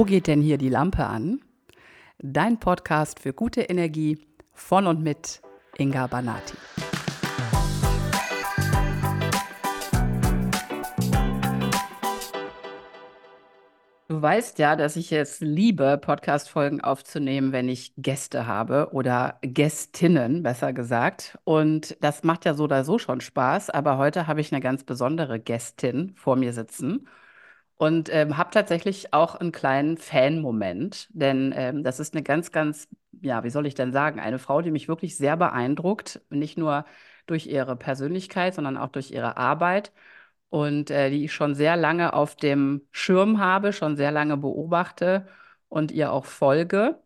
Wo geht denn hier die Lampe an? Dein Podcast für gute Energie von und mit Inga Banati. Du weißt ja, dass ich es liebe, Podcast-Folgen aufzunehmen, wenn ich Gäste habe oder Gästinnen, besser gesagt. Und das macht ja so oder so schon Spaß. Aber heute habe ich eine ganz besondere Gästin vor mir sitzen und ähm, habe tatsächlich auch einen kleinen Fan-Moment. Denn ähm, das ist eine ganz, ganz, ja, wie soll ich denn sagen, eine Frau, die mich wirklich sehr beeindruckt. Nicht nur durch ihre Persönlichkeit, sondern auch durch ihre Arbeit und äh, die ich schon sehr lange auf dem Schirm habe, schon sehr lange beobachte und ihr auch folge.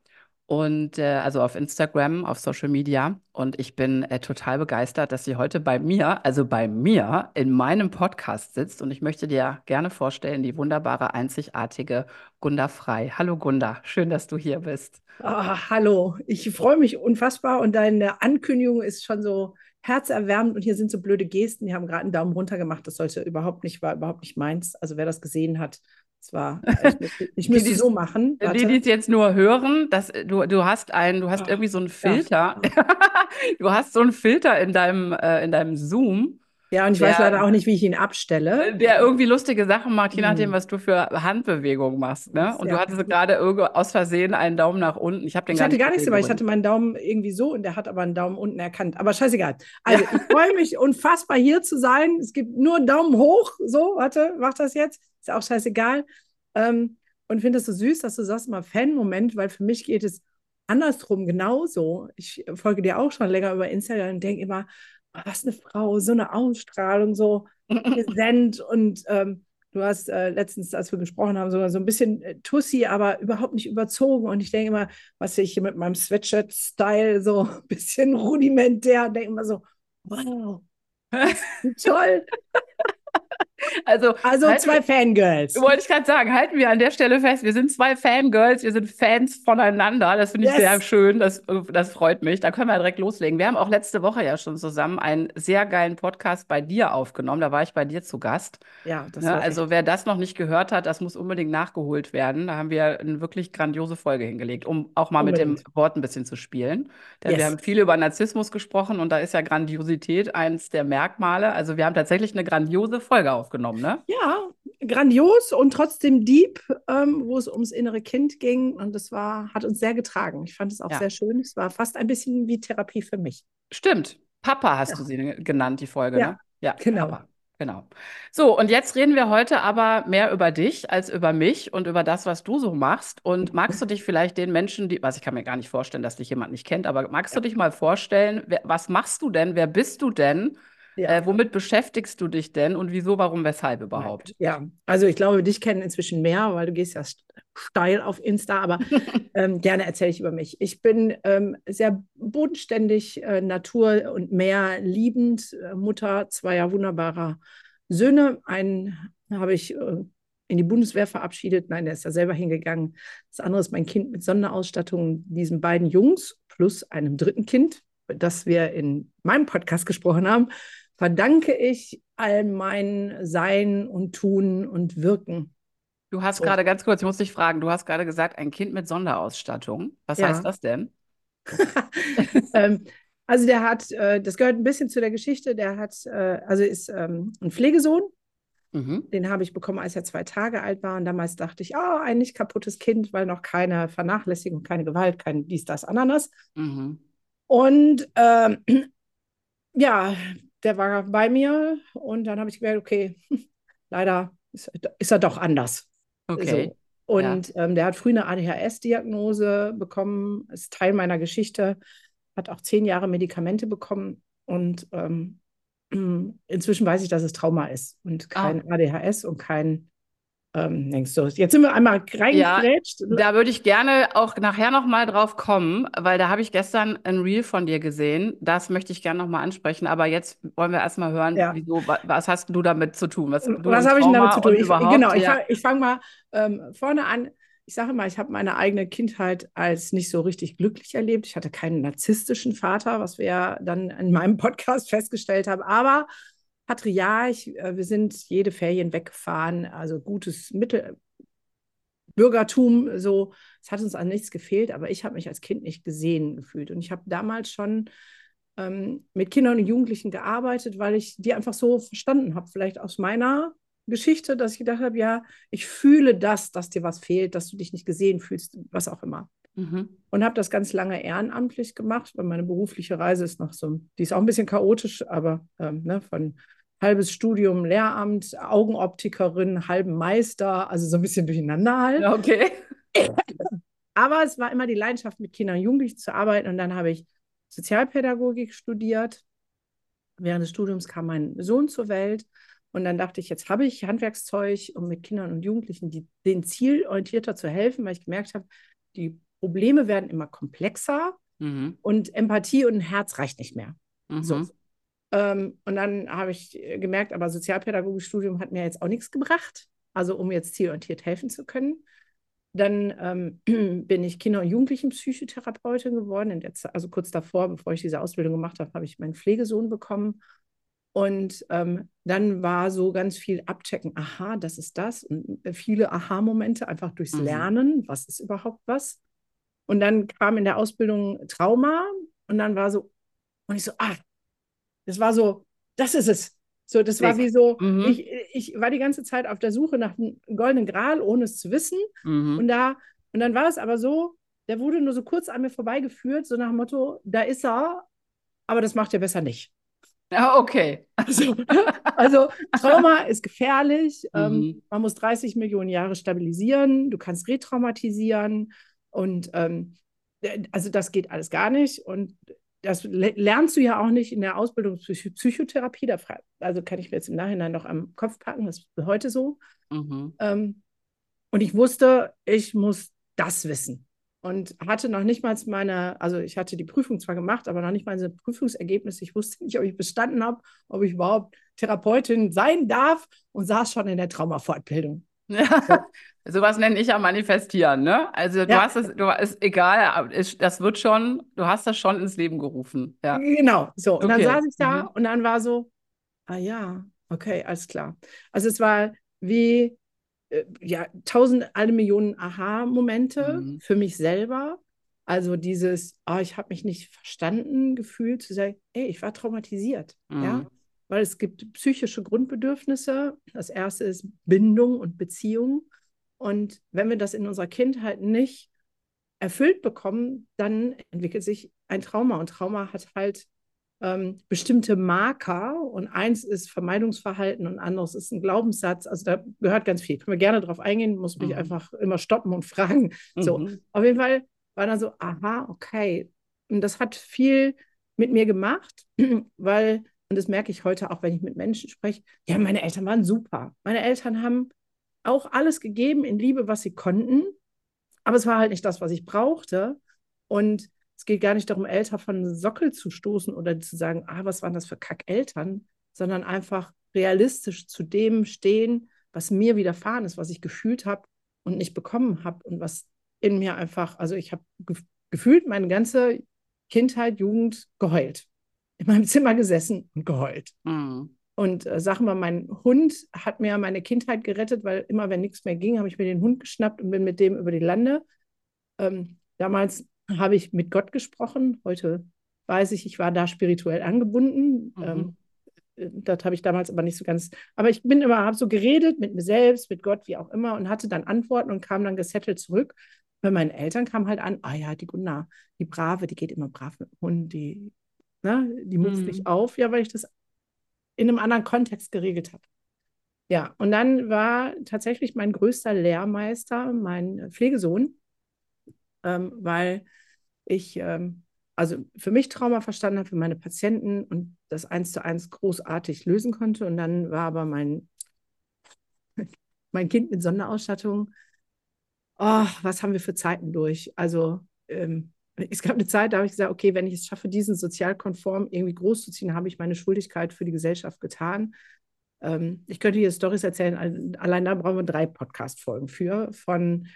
Und äh, also auf Instagram, auf Social Media. Und ich bin äh, total begeistert, dass sie heute bei mir, also bei mir, in meinem Podcast sitzt. Und ich möchte dir gerne vorstellen, die wunderbare, einzigartige Gunda Frei. Hallo Gunda, schön, dass du hier bist. Ah, hallo, ich freue mich unfassbar und deine Ankündigung ist schon so herzerwärmend und hier sind so blöde Gesten. Die haben gerade einen Daumen runter gemacht. Das sollte überhaupt nicht, war überhaupt nicht meins. Also wer das gesehen hat, es war, ich müsste, ich müsste die, so machen. Warte. Die, die es jetzt nur hören, dass du, du hast einen, du hast oh, irgendwie so einen Filter. Ja. du hast so einen Filter in deinem, äh, in deinem Zoom. Ja, und ich der, weiß leider auch nicht, wie ich ihn abstelle. Äh, der irgendwie lustige Sachen macht, je nachdem, mhm. was du für Handbewegungen machst. Ne? Und ja. du hattest gerade aus Versehen einen Daumen nach unten. Ich habe den ich gar hatte gar nichts dabei. Ich hatte meinen Daumen irgendwie so und der hat aber einen Daumen unten erkannt. Aber scheißegal. Also, ich freue mich unfassbar hier zu sein. Es gibt nur einen Daumen hoch. So, warte, mach das jetzt. Ist auch scheißegal. Ähm, und finde es so süß, dass du sagst mal Fan-Moment, weil für mich geht es andersrum genauso. Ich folge dir auch schon länger über Instagram und denke immer, oh, was eine Frau, so eine Ausstrahlung, so präsent und ähm, du hast äh, letztens, als wir gesprochen haben, sogar so ein bisschen äh, Tussi, aber überhaupt nicht überzogen und ich denke immer, was ich hier mit meinem Sweatshirt-Style so ein bisschen rudimentär, denke immer so, wow, toll. Also, also zwei wir, Fangirls. Wollte ich gerade sagen, halten wir an der Stelle fest, wir sind zwei Fangirls, wir sind Fans voneinander. Das finde ich yes. sehr schön, das, das freut mich. Da können wir direkt loslegen. Wir haben auch letzte Woche ja schon zusammen einen sehr geilen Podcast bei dir aufgenommen. Da war ich bei dir zu Gast. Ja, das ja, ne, Also, wer das noch nicht gehört hat, das muss unbedingt nachgeholt werden. Da haben wir eine wirklich grandiose Folge hingelegt, um auch mal unbedingt. mit dem Wort ein bisschen zu spielen. Denn yes. wir haben viel über Narzissmus gesprochen und da ist ja Grandiosität eins der Merkmale. Also, wir haben tatsächlich eine grandiose Folge aufgenommen aufgenommen, ne? Ja, grandios und trotzdem deep, ähm, wo es ums innere Kind ging. Und das war, hat uns sehr getragen. Ich fand es auch ja. sehr schön. Es war fast ein bisschen wie Therapie für mich. Stimmt. Papa hast ja. du sie genannt, die Folge, ja. ne? Ja, genau. Papa. Genau. So, und jetzt reden wir heute aber mehr über dich als über mich und über das, was du so machst. Und magst du dich vielleicht den Menschen, die, was ich kann mir gar nicht vorstellen, dass dich jemand nicht kennt, aber magst du dich mal vorstellen, wer, was machst du denn? Wer bist du denn? Ja. Äh, womit beschäftigst du dich denn und wieso, warum, weshalb überhaupt? Ja, also ich glaube, dich kennen inzwischen mehr, weil du gehst ja steil auf Insta, aber ähm, gerne erzähle ich über mich. Ich bin ähm, sehr bodenständig, äh, Natur und Meer liebend, äh, Mutter zweier wunderbarer Söhne. Einen habe ich äh, in die Bundeswehr verabschiedet. Nein, der ist ja selber hingegangen. Das andere ist mein Kind mit Sonderausstattung, diesen beiden Jungs plus einem dritten Kind, das wir in meinem Podcast gesprochen haben verdanke ich all mein Sein und Tun und Wirken. Du hast so. gerade ganz kurz, ich muss dich fragen, du hast gerade gesagt, ein Kind mit Sonderausstattung. Was ja. heißt das denn? ähm, also der hat, äh, das gehört ein bisschen zu der Geschichte, der hat, äh, also ist ähm, ein Pflegesohn. Mhm. Den habe ich bekommen, als er zwei Tage alt war. Und damals dachte ich, oh, ein nicht kaputtes Kind, weil noch keine Vernachlässigung, keine Gewalt, kein dies, das, Ananas. Mhm. Und ähm, ja, der war bei mir und dann habe ich gemerkt, okay, leider ist, ist, er doch anders. Okay. So. Und ja. ähm, der hat früh eine ADHS-Diagnose bekommen, ist Teil meiner Geschichte, hat auch zehn Jahre Medikamente bekommen und ähm, inzwischen weiß ich, dass es Trauma ist und ah. kein ah. ADHS und kein ähm, denkst du, jetzt sind wir einmal reingegrätscht. Ja, da würde ich gerne auch nachher nochmal drauf kommen, weil da habe ich gestern ein Reel von dir gesehen. Das möchte ich gerne nochmal ansprechen. Aber jetzt wollen wir erstmal hören, ja. wieso, was hast du damit zu tun? Was, was habe ich damit zu tun? Ich, genau, ich, ja. ich fange mal ähm, vorne an. Ich sage mal, ich habe meine eigene Kindheit als nicht so richtig glücklich erlebt. Ich hatte keinen narzisstischen Vater, was wir ja dann in meinem Podcast festgestellt haben. Aber Patriarch, äh, wir sind jede Ferien weggefahren, also gutes Mittel, Bürgertum, so, es hat uns an nichts gefehlt, aber ich habe mich als Kind nicht gesehen gefühlt. Und ich habe damals schon ähm, mit Kindern und Jugendlichen gearbeitet, weil ich die einfach so verstanden habe, vielleicht aus meiner Geschichte, dass ich gedacht habe, ja, ich fühle das, dass dir was fehlt, dass du dich nicht gesehen fühlst, was auch immer. Mhm. Und habe das ganz lange ehrenamtlich gemacht, weil meine berufliche Reise ist noch so, die ist auch ein bisschen chaotisch, aber ähm, ne, von halbes Studium Lehramt, Augenoptikerin, halben Meister, also so ein bisschen durcheinander halt. Okay. Aber es war immer die Leidenschaft, mit Kindern und Jugendlichen zu arbeiten. Und dann habe ich Sozialpädagogik studiert. Während des Studiums kam mein Sohn zur Welt. Und dann dachte ich, jetzt habe ich Handwerkszeug, um mit Kindern und Jugendlichen die, den zielorientierter zu helfen, weil ich gemerkt habe, die Probleme werden immer komplexer mhm. und Empathie und ein Herz reicht nicht mehr. Mhm. So. Ähm, und dann habe ich gemerkt, aber sozialpädagogisches Studium hat mir jetzt auch nichts gebracht, also um jetzt zielorientiert helfen zu können. Dann ähm, bin ich Kinder- und Jugendlichen-Psychotherapeutin geworden. also kurz davor, bevor ich diese Ausbildung gemacht habe, habe ich meinen Pflegesohn bekommen. Und ähm, dann war so ganz viel abchecken, aha, das ist das. Und viele Aha-Momente einfach durchs mhm. Lernen, was ist überhaupt was. Und dann kam in der Ausbildung Trauma und dann war so, und ich so, ah, das war so, das ist es. So, das war wie so, mhm. ich, ich war die ganze Zeit auf der Suche nach einem goldenen Gral, ohne es zu wissen. Mhm. Und da, und dann war es aber so, der wurde nur so kurz an mir vorbeigeführt, so nach dem Motto, da ist er, aber das macht er besser nicht. Ja, okay. Also, also Trauma ist gefährlich. Ähm, mhm. Ähm, man muss 30 Millionen Jahre stabilisieren. Du kannst retraumatisieren. Und ähm, also das geht alles gar nicht. Und das lernst du ja auch nicht in der Ausbildung Psych Psychotherapie. Da also kann ich mir jetzt im Nachhinein noch am Kopf packen, das ist heute so. Mhm. Ähm, und ich wusste, ich muss das wissen. Und hatte noch nicht mal meine, also ich hatte die Prüfung zwar gemacht, aber noch nicht mal meine Prüfungsergebnisse. Ich wusste nicht, ob ich bestanden habe, ob ich überhaupt Therapeutin sein darf und saß schon in der Traumafortbildung. Ja, sowas nenne ich ja manifestieren, ne? Also du ja. hast es, du ist egal, das wird schon, du hast das schon ins Leben gerufen. Ja. Genau, so. Und okay. dann saß ich da mhm. und dann war so, ah ja, okay, alles klar. Also es war wie äh, ja, tausend, alle Millionen Aha-Momente mhm. für mich selber. Also dieses, oh, ich habe mich nicht verstanden, Gefühl zu sagen, ey, ich war traumatisiert. Mhm. Ja, weil es gibt psychische Grundbedürfnisse. Das erste ist Bindung und Beziehung. Und wenn wir das in unserer Kindheit nicht erfüllt bekommen, dann entwickelt sich ein Trauma. Und Trauma hat halt ähm, bestimmte Marker. Und eins ist Vermeidungsverhalten und anderes ist ein Glaubenssatz. Also da gehört ganz viel. Können wir gerne drauf eingehen, muss mich mhm. einfach immer stoppen und fragen. Mhm. So, auf jeden Fall war dann so, aha, okay. Und das hat viel mit mir gemacht, weil und das merke ich heute auch, wenn ich mit Menschen spreche, ja, meine Eltern waren super. Meine Eltern haben auch alles gegeben in Liebe, was sie konnten, aber es war halt nicht das, was ich brauchte. Und es geht gar nicht darum, Eltern von Sockel zu stoßen oder zu sagen, ah, was waren das für Kackeltern, sondern einfach realistisch zu dem stehen, was mir widerfahren ist, was ich gefühlt habe und nicht bekommen habe und was in mir einfach, also ich habe ge gefühlt meine ganze Kindheit, Jugend geheult in meinem Zimmer gesessen und geheult. Mhm. Und äh, sag mal, mein Hund hat mir meine Kindheit gerettet, weil immer, wenn nichts mehr ging, habe ich mir den Hund geschnappt und bin mit dem über die Lande. Ähm, damals habe ich mit Gott gesprochen. Heute weiß ich, ich war da spirituell angebunden. Mhm. Ähm, äh, das habe ich damals aber nicht so ganz. Aber ich bin immer, habe so geredet mit mir selbst, mit Gott, wie auch immer, und hatte dann Antworten und kam dann gesettelt zurück. Bei meinen Eltern kam halt an, ah ja, die Gunnar, die Brave, die geht immer brav mit dem Hund, die Ne? Die mhm. nicht auf, ja, weil ich das in einem anderen Kontext geregelt habe. Ja, und dann war tatsächlich mein größter Lehrmeister mein Pflegesohn, ähm, weil ich ähm, also für mich Trauma verstanden habe, für meine Patienten und das eins zu eins großartig lösen konnte. Und dann war aber mein, mein Kind mit Sonderausstattung, oh, was haben wir für Zeiten durch? Also ähm, es gab eine Zeit, da habe ich gesagt, okay, wenn ich es schaffe, diesen sozialkonform irgendwie groß zu ziehen, habe ich meine Schuldigkeit für die Gesellschaft getan. Ähm, ich könnte hier Stories erzählen, allein da brauchen wir drei Podcast-Folgen für, von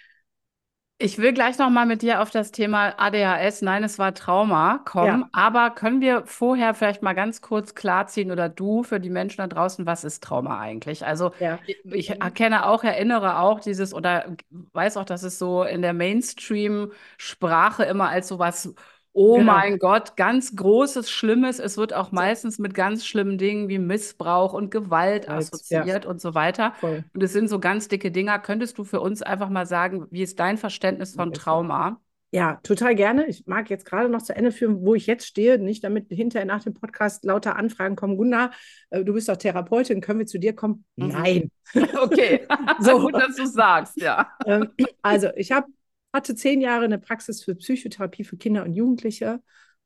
Ich will gleich noch mal mit dir auf das Thema ADHS, nein, es war Trauma kommen, Ja, aber können wir vorher vielleicht mal ganz kurz klarziehen oder du für die Menschen da draußen, was ist Trauma eigentlich? Also ja. ich ich erkenne auch, erinnere auch dieses oder weiß auch, dass es so in der Mainstream-Sprache immer als sowas, oh Genau. mein Gott, ganz Großes, Schlimmes. Es wird auch meistens mit ganz schlimmen Dingen wie Missbrauch und Gewalt Right. Ja, assoziiert und so weiter. voll. Und es sind so ganz dicke Dinger. Könntest du für uns einfach mal sagen, wie ist dein Verständnis von Trauma? Ja, total gerne. Ich mag jetzt gerade noch zu Ende führen, wo ich jetzt stehe, nicht damit hinterher nach dem Podcast lauter Anfragen kommen. Gunnar, äh, du bist doch Therapeutin, können wir zu dir kommen? Mhm. Nein. Okay, So. gut, dass du sagst, ja. Ähm, Also, ich hab, hatte zehn Jahre eine Praxis für Psychotherapie für Kinder und Jugendliche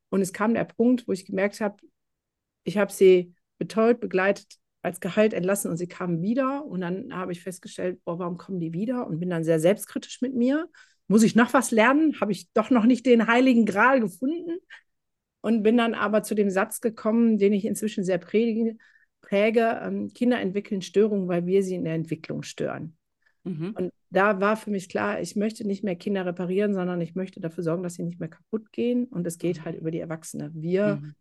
und es kam der Punkt, wo ich gemerkt habe, ich habe sie betreut, begleitet, als Gehalt entlassen und sie kamen wieder und dann habe ich festgestellt, boah, warum kommen die wieder und bin dann sehr selbstkritisch mit mir. Muss ich noch was lernen? Habe ich doch noch nicht den heiligen Gral gefunden? Und bin dann aber zu dem Satz gekommen, den ich inzwischen sehr predige, präge, ähm, Kinder entwickeln Störungen, weil wir sie in der Entwicklung stören. Mhm. Und da war für mich klar, ich möchte nicht mehr Kinder reparieren, sondern ich möchte dafür sorgen, dass sie nicht mehr kaputt gehen. Und es geht halt über die Erwachsene. Wir Mhm.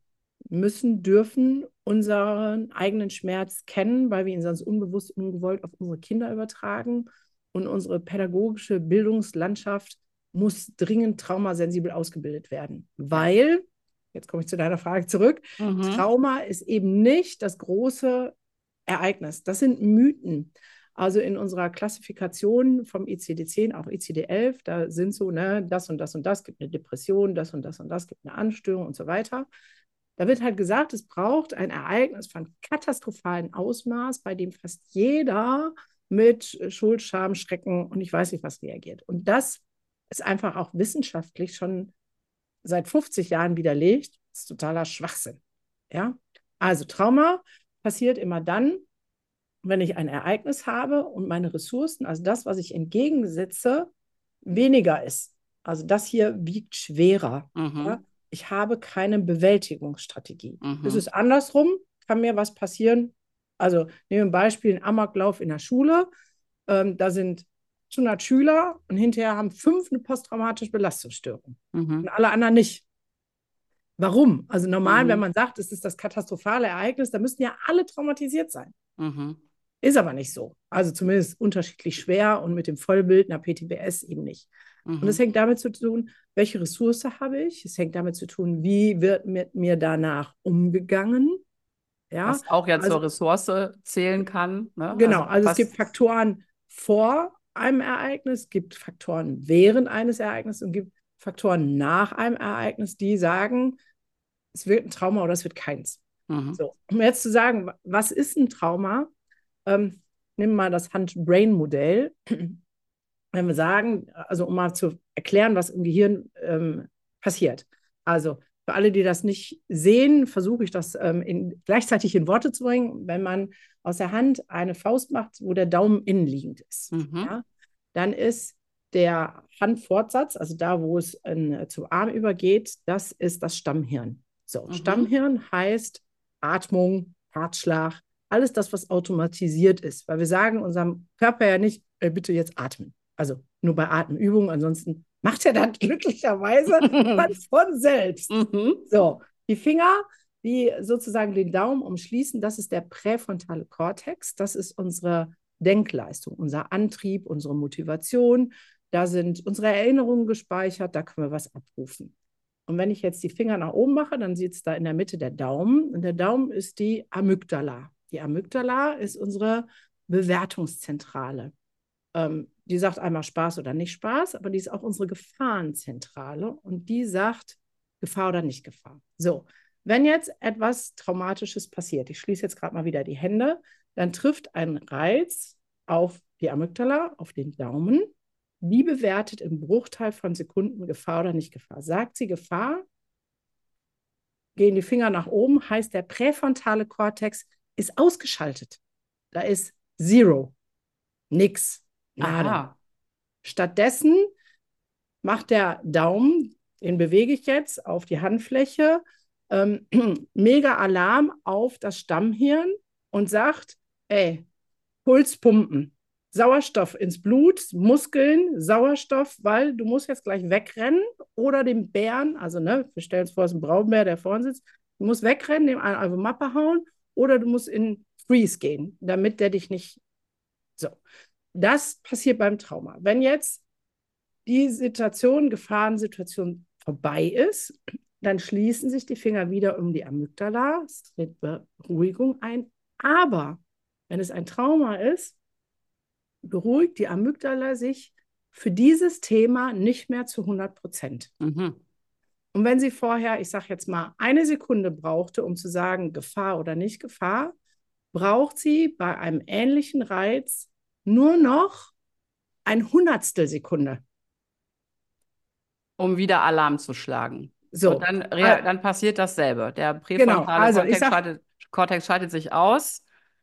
müssen, dürfen unseren eigenen Schmerz kennen, weil wir ihn sonst unbewusst, ungewollt auf unsere Kinder übertragen. Und unsere pädagogische Bildungslandschaft muss dringend traumasensibel ausgebildet werden, weil, jetzt komme ich zu deiner Frage zurück, Mhm. Trauma ist eben nicht das große Ereignis. Das sind Mythen. Also in unserer Klassifikation vom ICD-10, auch ICD-11, da sind so, ne, das und das und das gibt eine Depression, das und das und das gibt eine Anstörung und so weiter. Da wird halt gesagt, es braucht ein Ereignis von katastrophalen Ausmaß, bei dem fast jeder mit Schuld, Scham, Schrecken und ich weiß nicht was reagiert. Und das ist einfach auch wissenschaftlich schon seit 50 Jahren widerlegt. Das ist totaler Schwachsinn. Ja? Also Trauma passiert immer dann, wenn ich ein Ereignis habe und meine Ressourcen, also das, was ich entgegensetze, weniger ist. Also das hier wiegt schwerer. Mhm. Ja? Ich habe keine Bewältigungsstrategie. Mhm. Es ist andersrum, kann mir was passieren. Also nehmen wir ein Beispiel, ein Amoklauf in der Schule. Ähm, da sind 100 Schüler und hinterher haben fünf eine posttraumatische Belastungsstörung Mhm. und alle anderen nicht. Warum? Also normal, Mhm. wenn man sagt, es ist das katastrophale Ereignis, dann müssten ja alle traumatisiert sein. Mhm. Ist aber nicht so. Also zumindest unterschiedlich schwer und mit dem Vollbild einer PTBS eben nicht. Und es Mhm. hängt damit zu tun, welche Ressource habe ich? Es hängt damit zu tun, wie wird mit mir danach umgegangen? Ja, Was auch ja also zur Ressource zählen kann. Ne? genau. Also es was- gibt Faktoren vor einem Ereignis, gibt Faktoren während eines Ereignisses und gibt Faktoren nach einem Ereignis, die sagen, es wird ein Trauma oder es wird keins. Mhm. So, um jetzt zu sagen, wa- was ist ein Trauma? Ähm, nimm mal das Hand-Brain-Modell. Wenn wir sagen, also um mal zu erklären, was im Gehirn ähm, passiert. Also für alle, die das nicht sehen, versuche ich das ähm, in, gleichzeitig in Worte zu bringen. Wenn man aus der Hand eine Faust macht, wo der Daumen innenliegend ist, Mhm. ja, dann ist der Handfortsatz, also da, wo es in, zum Arm übergeht, das ist das Stammhirn. So, Mhm. Stammhirn heißt Atmung, Herzschlag, alles das, was automatisiert ist. Weil wir sagen unserem Körper ja nicht, äh, bitte jetzt atmen. Also nur bei Atemübungen, ansonsten macht er das glücklicherweise von selbst. Mhm. So, die Finger, die sozusagen den Daumen umschließen, das ist der präfrontale Kortex. Das ist unsere Denkleistung, unser Antrieb, unsere Motivation. Da sind unsere Erinnerungen gespeichert, da können wir was abrufen. Und wenn ich jetzt die Finger nach oben mache, dann sieht es da in der Mitte der Daumen. Und der Daumen ist die Amygdala. Die Amygdala ist unsere Bewertungszentrale. Ähm, die sagt einmal Spaß oder nicht Spaß, aber die ist auch unsere Gefahrenzentrale und die sagt Gefahr oder nicht Gefahr. So, wenn jetzt etwas Traumatisches passiert, ich schließe jetzt gerade mal wieder die Hände, dann trifft ein Reiz auf die Amygdala, auf den Daumen. Die bewertet im Bruchteil von Sekunden Gefahr oder nicht Gefahr. Sagt sie Gefahr, gehen die Finger nach oben, heißt der präfrontale Kortex ist ausgeschaltet. Da ist Zero, nix, nada. Aha. Stattdessen macht der Daumen, den bewege ich jetzt auf die Handfläche, ähm, mega Alarm auf das Stammhirn und sagt, ey, Puls pumpen. Sauerstoff ins Blut, Muskeln, Sauerstoff, weil du musst jetzt gleich wegrennen oder dem Bären, also ne, wir stellen uns vor, es ist ein Braunbär, der vorne sitzt, du musst wegrennen, dem einen einfach Mappe hauen oder du musst in Freeze gehen, damit der dich nicht. So, das passiert beim Trauma. Wenn jetzt die Situation, Gefahrensituation vorbei ist, dann schließen sich die Finger wieder um die Amygdala, es tritt Beruhigung ein. Aber wenn es ein Trauma ist, beruhigt die Amygdala sich für dieses Thema nicht mehr zu 100 Prozent. Mhm. Und wenn sie vorher, ich sage jetzt mal, eine Sekunde brauchte, um zu sagen, Gefahr oder nicht Gefahr, braucht sie bei einem ähnlichen Reiz nur noch ein Hundertstel Sekunde. Um wieder Alarm zu schlagen. So. Und dann, dann passiert dasselbe. Der präfrontale genau, also Kortex, sag, schaltet, Kortex schaltet sich aus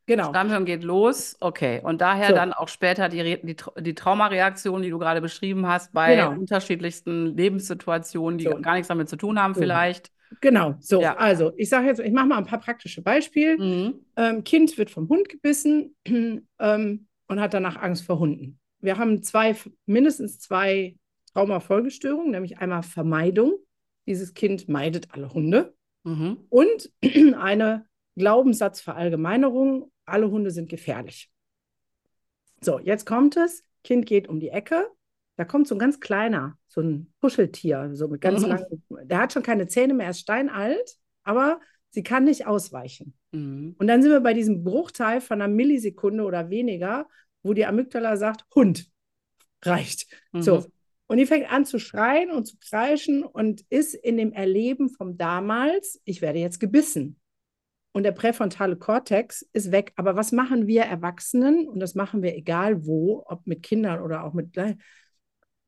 Genau. Stammhirn geht los, okay. Und daher so. dann auch später die, die, die Traumareaktion, die du gerade beschrieben hast, bei genau. unterschiedlichsten Lebenssituationen, die so. gar nichts damit zu tun haben, so. vielleicht. Genau, so. Ja. Also, ich sage jetzt, ich mache mal ein paar praktische Beispiele. Mhm. Ähm, kind wird vom Hund gebissen ähm, und hat danach Angst vor Hunden. Wir haben zwei, mindestens zwei Traumafolgestörungen, nämlich einmal Vermeidung. Dieses Kind meidet alle Hunde. Mhm. Und eine Glaubenssatzverallgemeinerung, alle Hunde sind gefährlich. So, jetzt kommt es, Kind geht um die Ecke, da kommt so ein ganz kleiner, so ein Puscheltier, so mit ganz mhm. langen, der hat schon keine Zähne mehr, er ist steinalt, aber sie kann nicht ausweichen. Mhm. Und dann sind wir bei diesem Bruchteil von einer Millisekunde oder weniger, wo die Amygdala sagt, Hund, reicht. Mhm. So. Und die fängt an zu schreien und zu kreischen und ist in dem Erleben vom damals, ich werde jetzt gebissen und der präfrontale Kortex ist weg. Aber was machen wir Erwachsenen? Und das machen wir egal wo, ob mit Kindern oder auch mit.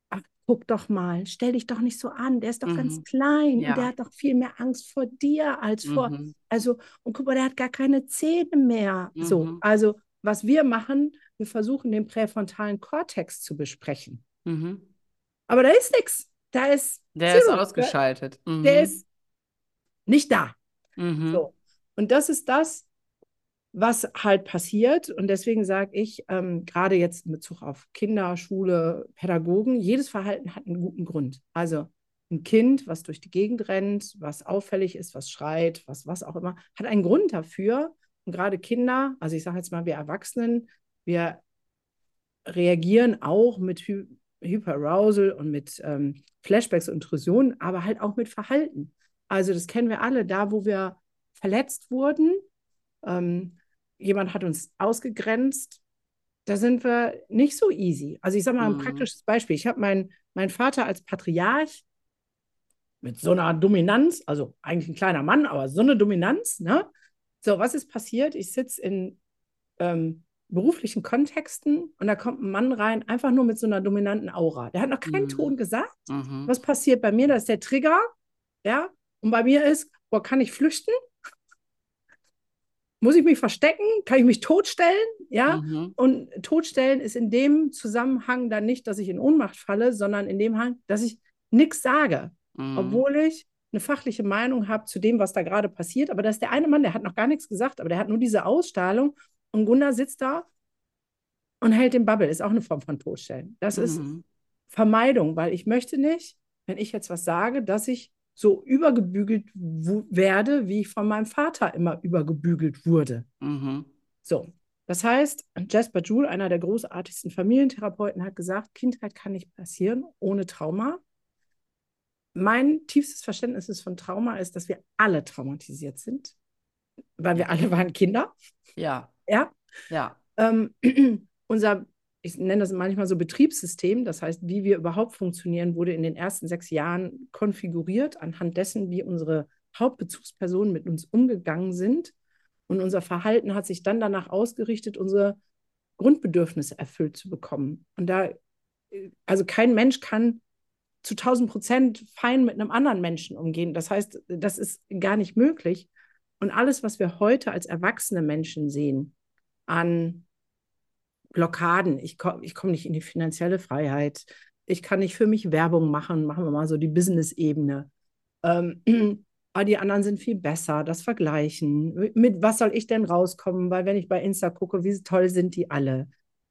Ach, guck doch mal, stell dich doch nicht so an, der ist doch mhm. ganz klein ja. und der hat doch viel mehr Angst vor dir als vor. Mhm. Also, und guck mal, der hat gar keine Zähne mehr. Mhm. So, also, was wir machen, wir versuchen den präfrontalen Kortex zu besprechen. Mhm. Aber da ist nichts. Da ist. Der Zero. ist ausgeschaltet. Der, der mhm. ist nicht da. Mhm. So. Und das ist das, was halt passiert. Und deswegen sage ich, ähm, gerade jetzt in Bezug auf Kinder, Schule, Pädagogen, jedes Verhalten hat einen guten Grund. Also ein Kind, was durch die Gegend rennt, was auffällig ist, was schreit, was, was auch immer, hat einen Grund dafür. Und gerade Kinder, also ich sage jetzt mal, wir Erwachsenen, wir reagieren auch mit Hy Hyperarousal und mit ähm, Flashbacks und Intrusionen, aber halt auch mit Verhalten. Also das kennen wir alle, da wo wir verletzt wurden. Ähm, jemand hat uns ausgegrenzt. Da sind wir nicht so easy. Also ich sage mal ein mhm. praktisches Beispiel. Ich habe meinen mein Vater als Patriarch mit so einer Dominanz, also eigentlich ein kleiner Mann, aber so eine Dominanz. Ne? So, was ist passiert? Ich sitze in ähm, beruflichen Kontexten und da kommt ein Mann rein, einfach nur mit so einer dominanten Aura. Der hat noch keinen mhm. Ton gesagt. Mhm. Was passiert bei mir? Das ist der Trigger. Ja, und bei mir ist, boah, kann ich flüchten? Muss ich mich verstecken? Kann ich mich totstellen? Ja. Mhm. Und totstellen ist in dem Zusammenhang dann nicht, dass ich in Ohnmacht falle, sondern in dem Hang, dass ich nichts sage, mhm. obwohl ich eine fachliche Meinung habe zu dem, was da gerade passiert. Aber das ist der eine Mann, der hat noch gar nichts gesagt, aber der hat nur diese Ausstrahlung. Und Gunnar sitzt da und hält den Bubble. Ist auch eine Form von Totstellen. Das mhm. ist Vermeidung, weil ich möchte nicht, wenn ich jetzt was sage, dass ich so übergebügelt werde, wie ich von meinem Vater immer übergebügelt wurde. Mhm. So, das heißt, Jasper Joule, einer der großartigsten Familientherapeuten, hat gesagt, Kindheit kann nicht passieren ohne Trauma. Mein tiefstes Verständnis von Trauma ist, dass wir alle traumatisiert sind, weil wir alle waren Kinder. Ja. Ja. Ja. Ähm, unser ich nenne das manchmal so Betriebssystem, das heißt, wie wir überhaupt funktionieren, wurde in den ersten sechs Jahren konfiguriert anhand dessen, wie unsere Hauptbezugspersonen mit uns umgegangen sind. Und unser Verhalten hat sich dann danach ausgerichtet, unsere Grundbedürfnisse erfüllt zu bekommen. Und da, also kein Mensch kann zu 1000 Prozent fein mit einem anderen Menschen umgehen. Das heißt, das ist gar nicht möglich. Und alles, was wir heute als erwachsene Menschen sehen, an Blockaden. Ich komme ich komm nicht in die finanzielle Freiheit. Ich kann nicht für mich Werbung machen. Machen wir mal so die Business-Ebene. Ähm, aber die anderen sind viel besser. Das Vergleichen. Mit was soll ich denn rauskommen? Weil wenn ich bei Insta gucke, wie toll sind die alle?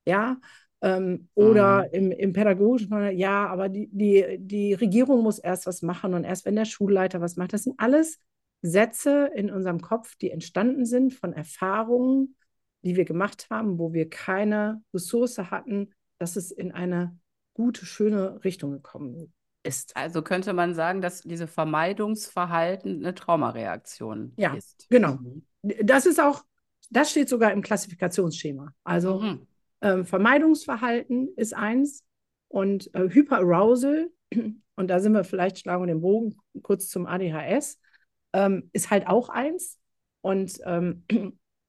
ja, ähm, oder Mhm. im, im pädagogischen, ja, aber die, die, die Regierung muss erst was machen und erst wenn der Schulleiter was macht. Das sind alles Sätze in unserem Kopf, die entstanden sind von Erfahrungen, die wir gemacht haben, wo wir keine Ressource hatten, dass es in eine gute, schöne Richtung gekommen ist. Also könnte man sagen, dass diese Vermeidungsverhalten eine Traumareaktion Ja, ist. genau. Mhm. Das ist auch, das steht sogar im Klassifikationsschema. Also Mhm. ähm, Vermeidungsverhalten ist eins und äh, Hyperarousal, und da sind wir vielleicht, schlagen wir den Bogen kurz zum ADHS, ähm, ist halt auch eins. Und ähm,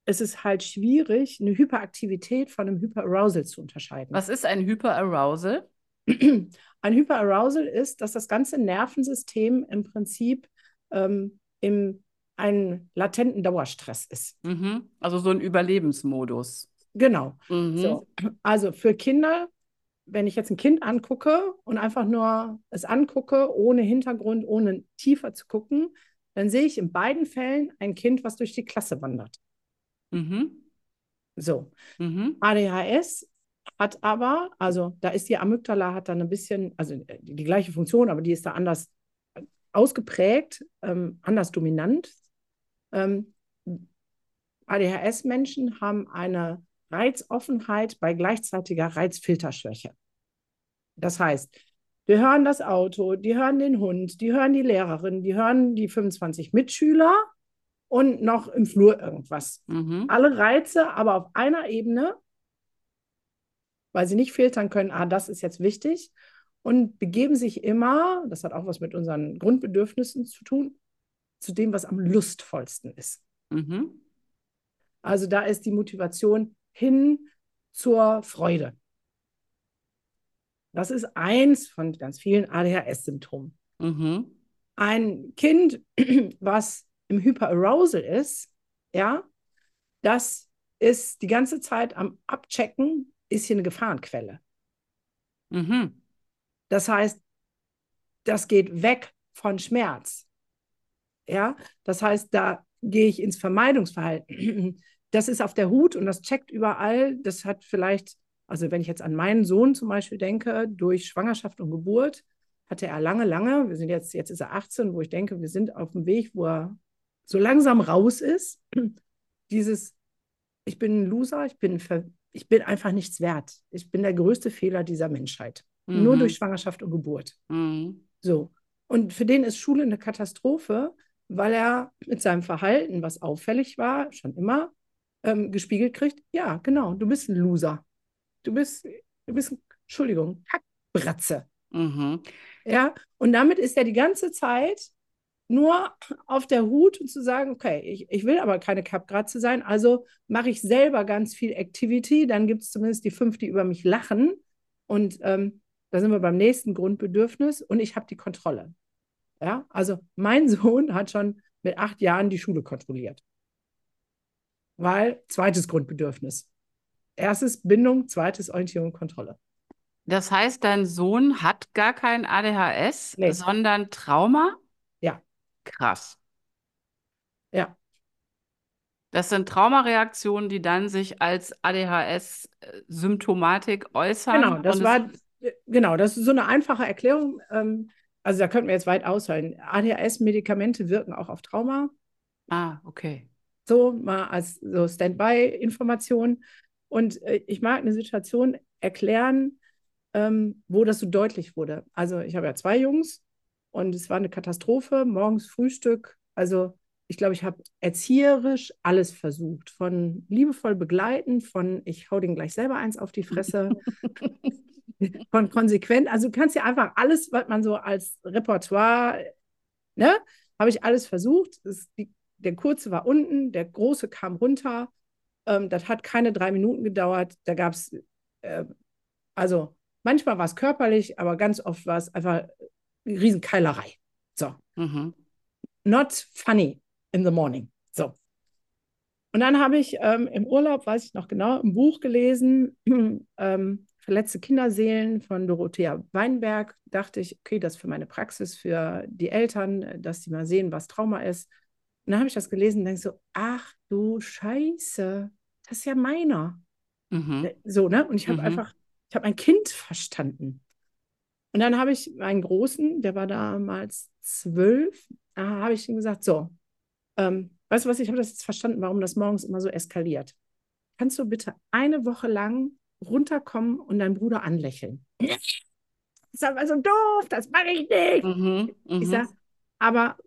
es ist halt schwierig, eine Hyperaktivität von einem Hyperarousal zu unterscheiden. Was ist ein Hyperarousal? Ein Hyperarousal ist, dass das ganze Nervensystem im Prinzip ähm, im einen latenten Dauerstress ist. Mhm. Also so ein Überlebensmodus. Genau. Mhm. So. Also für Kinder, wenn ich jetzt ein Kind angucke und einfach nur es angucke, ohne Hintergrund, ohne tiefer zu gucken, dann sehe ich in beiden Fällen ein Kind, was durch die Klasse wandert. Mhm. So. Mhm. ADHS hat aber, also da ist die Amygdala hat dann ein bisschen, also äh, die, die gleiche Funktion, aber die ist da anders ausgeprägt, ähm, anders dominant. Ähm, ADHS-Menschen haben eine Reizoffenheit bei gleichzeitiger Reizfilterschwäche. Das heißt, die hören das Auto, die hören den Hund, die hören die Lehrerin, die hören die 25 Mitschüler und noch im Flur irgendwas. Mhm. Alle Reize, aber auf einer Ebene, weil sie nicht filtern können, ah, das ist jetzt wichtig und begeben sich immer, das hat auch was mit unseren Grundbedürfnissen zu tun, zu dem, was am lustvollsten ist. Mhm. Also da ist die Motivation hin zur Freude. Das ist eins von ganz vielen ADHS-Symptomen. Mhm. Ein Kind, was im Hyperarousal ist, ja, das ist die ganze Zeit am Abchecken, ist hier eine Gefahrenquelle. Mhm. Das heißt, das geht weg von Schmerz. Ja, das heißt, da gehe ich ins Vermeidungsverhalten. Das ist auf der Hut und das checkt überall. Das hat vielleicht, also wenn ich jetzt an meinen Sohn zum Beispiel denke, durch Schwangerschaft und Geburt hatte er lange, lange, wir sind jetzt, jetzt ist er 18, wo ich denke, wir sind auf dem Weg, wo er so langsam raus ist. Dieses, ich bin ein Loser, ich bin, ich bin einfach nichts wert. Ich bin der größte Fehler dieser Menschheit. Mhm. Nur durch Schwangerschaft und Geburt. Mhm. So. Und für den ist Schule eine Katastrophe, weil er mit seinem Verhalten, was auffällig war, schon immer ähm, gespiegelt kriegt, ja, genau, du bist ein Loser. Du bist, du bist, Entschuldigung, Kackbratze. Mhm. Ja, und damit ist er die ganze Zeit nur auf der Hut und zu sagen, okay, ich, ich will aber keine Kackbratze sein, also mache ich selber ganz viel Activity, dann gibt es zumindest die fünf, die über mich lachen und ähm, da sind wir beim nächsten Grundbedürfnis und ich habe die Kontrolle. Ja, also mein Sohn hat schon mit acht Jahren die Schule kontrolliert. Weil zweites Grundbedürfnis. Erstes Bindung, zweites Orientierung und Kontrolle. Das heißt, dein Sohn hat gar kein ADHS, Nee. sondern Trauma? Krass. Ja, Das sind Traumareaktionen, die dann sich als ADHS-Symptomatik äußern. genau. Das war, es, genau, das ist so eine einfache Erklärung. Ähm, also da könnten wir jetzt weit ausholen. ADHS-Medikamente wirken auch auf Trauma. ah, okay. So mal als so Standby-Information. Und äh, ich mag eine Situation erklären, ähm, wo das so deutlich wurde. Also ich habe ja zwei Jungs und es war eine Katastrophe. Morgens Frühstück. Also ich glaube, ich habe erzieherisch alles versucht. Von liebevoll begleiten, von ich hau den gleich selber eins auf die Fresse, von konsequent. Also du kannst ja einfach alles, was man so als Repertoire, ne, habe ich alles versucht. Das, die, der kurze war unten, der große kam runter. Ähm, das hat keine drei Minuten gedauert. Da gab es, äh, also manchmal war es körperlich, aber ganz oft war es einfach Riesenkeilerei. So, Mhm. not funny in the morning. So. Und dann habe ich ähm, im Urlaub, weiß ich noch genau, ein Buch gelesen, ähm, Verletzte Kinderseelen von Dorothea Weinberg. Dachte ich, okay, das für meine Praxis, für die Eltern, dass die mal sehen, was Trauma ist. Und dann habe ich das gelesen und denke so, ach du Scheiße, das ist ja meiner. Mhm. So, ne? Und ich habe Mhm. einfach, ich habe ein Kind verstanden. Und dann habe ich meinen Großen, der war damals zwölf, da habe ich ihm gesagt, so, ähm, weißt du was, ich habe das jetzt verstanden, warum das morgens immer so eskaliert. Kannst du bitte eine Woche lang runterkommen und deinen Bruder anlächeln? Das ist aber so doof, das mache ich nicht. Mhm. Ich Mhm. sage, aber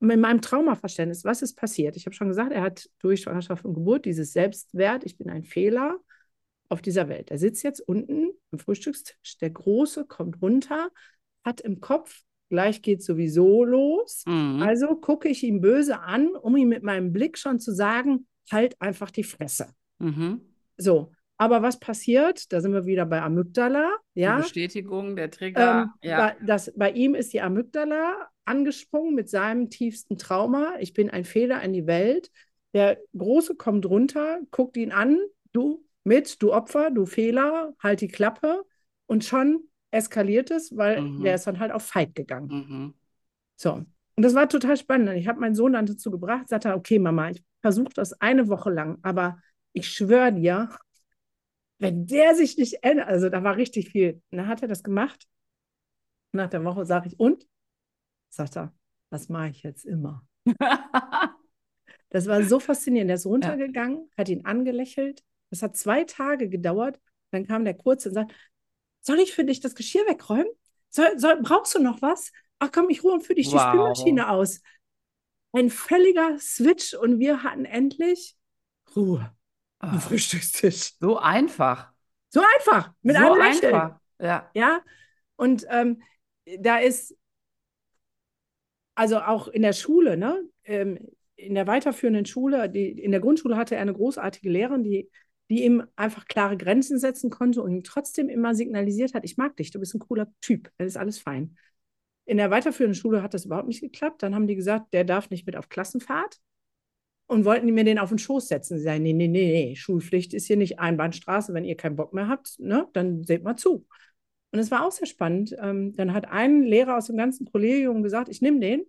mit meinem Traumaverständnis, was ist passiert? Ich habe schon gesagt, er hat durch Schwangerschaft und Geburt dieses Selbstwert, ich bin ein Fehler auf dieser Welt. Er sitzt jetzt unten am Frühstückstisch, der Große kommt runter, hat im Kopf, gleich geht sowieso los. Mhm. Also gucke ich ihn böse an, um ihm mit meinem Blick schon zu sagen, halt einfach die Fresse. Mhm. So, aber was passiert? Da sind wir wieder bei Amygdala, Die ja. Bestätigung, der Trigger. Ähm, ja. bei, das, bei ihm ist die Amygdala angesprungen mit seinem tiefsten Trauma. Ich bin ein Fehler in die Welt. Der Große kommt runter, guckt ihn an, du mit, du Opfer, du Fehler, halt die Klappe und schon eskaliert es, weil Mhm. der ist dann halt auf Fight gegangen. Mhm. So. Und das war total spannend. Ich habe meinen Sohn dann dazu gebracht, sagte, okay, Mama, ich versuche das eine Woche lang, aber ich schwöre dir, wenn der sich nicht ändert, also da war richtig viel. Und dann hat er das gemacht. Nach der Woche sage ich, und? Sagt er, das mache ich jetzt immer. Das war so faszinierend. Der ist runtergegangen, hat ihn angelächelt. Das hat zwei Tage gedauert. Dann kam der Kurze und sagt, soll ich für dich das Geschirr wegräumen? Soll, soll, brauchst du noch was? Ach komm, ich räume für dich die Wow. Spülmaschine aus. Ein völliger Switch und wir hatten endlich Ruhe am Ah, Frühstückstisch. so einfach. So einfach, mit so einem Lächeln. einfach. Ja. Ja, und ähm, da ist, also auch in der Schule, ne, ähm, in der weiterführenden Schule, die, in der Grundschule hatte er eine großartige Lehrerin, die, die ihm einfach klare Grenzen setzen konnte und ihm trotzdem immer signalisiert hat, ich mag dich, du bist ein cooler Typ, dann ist alles fein. In der weiterführenden Schule hat das überhaupt nicht geklappt. Dann haben die gesagt, der darf nicht mit auf Klassenfahrt und wollten mir den auf den Schoß setzen. Sie sagen, nee, nee, nee, nee, Schulpflicht ist hier nicht Einbahnstraße. Wenn ihr keinen Bock mehr habt, ne, dann seht mal zu. Und es war auch sehr spannend. Ähm, dann hat ein Lehrer aus dem ganzen Kollegium gesagt, ich nehme den.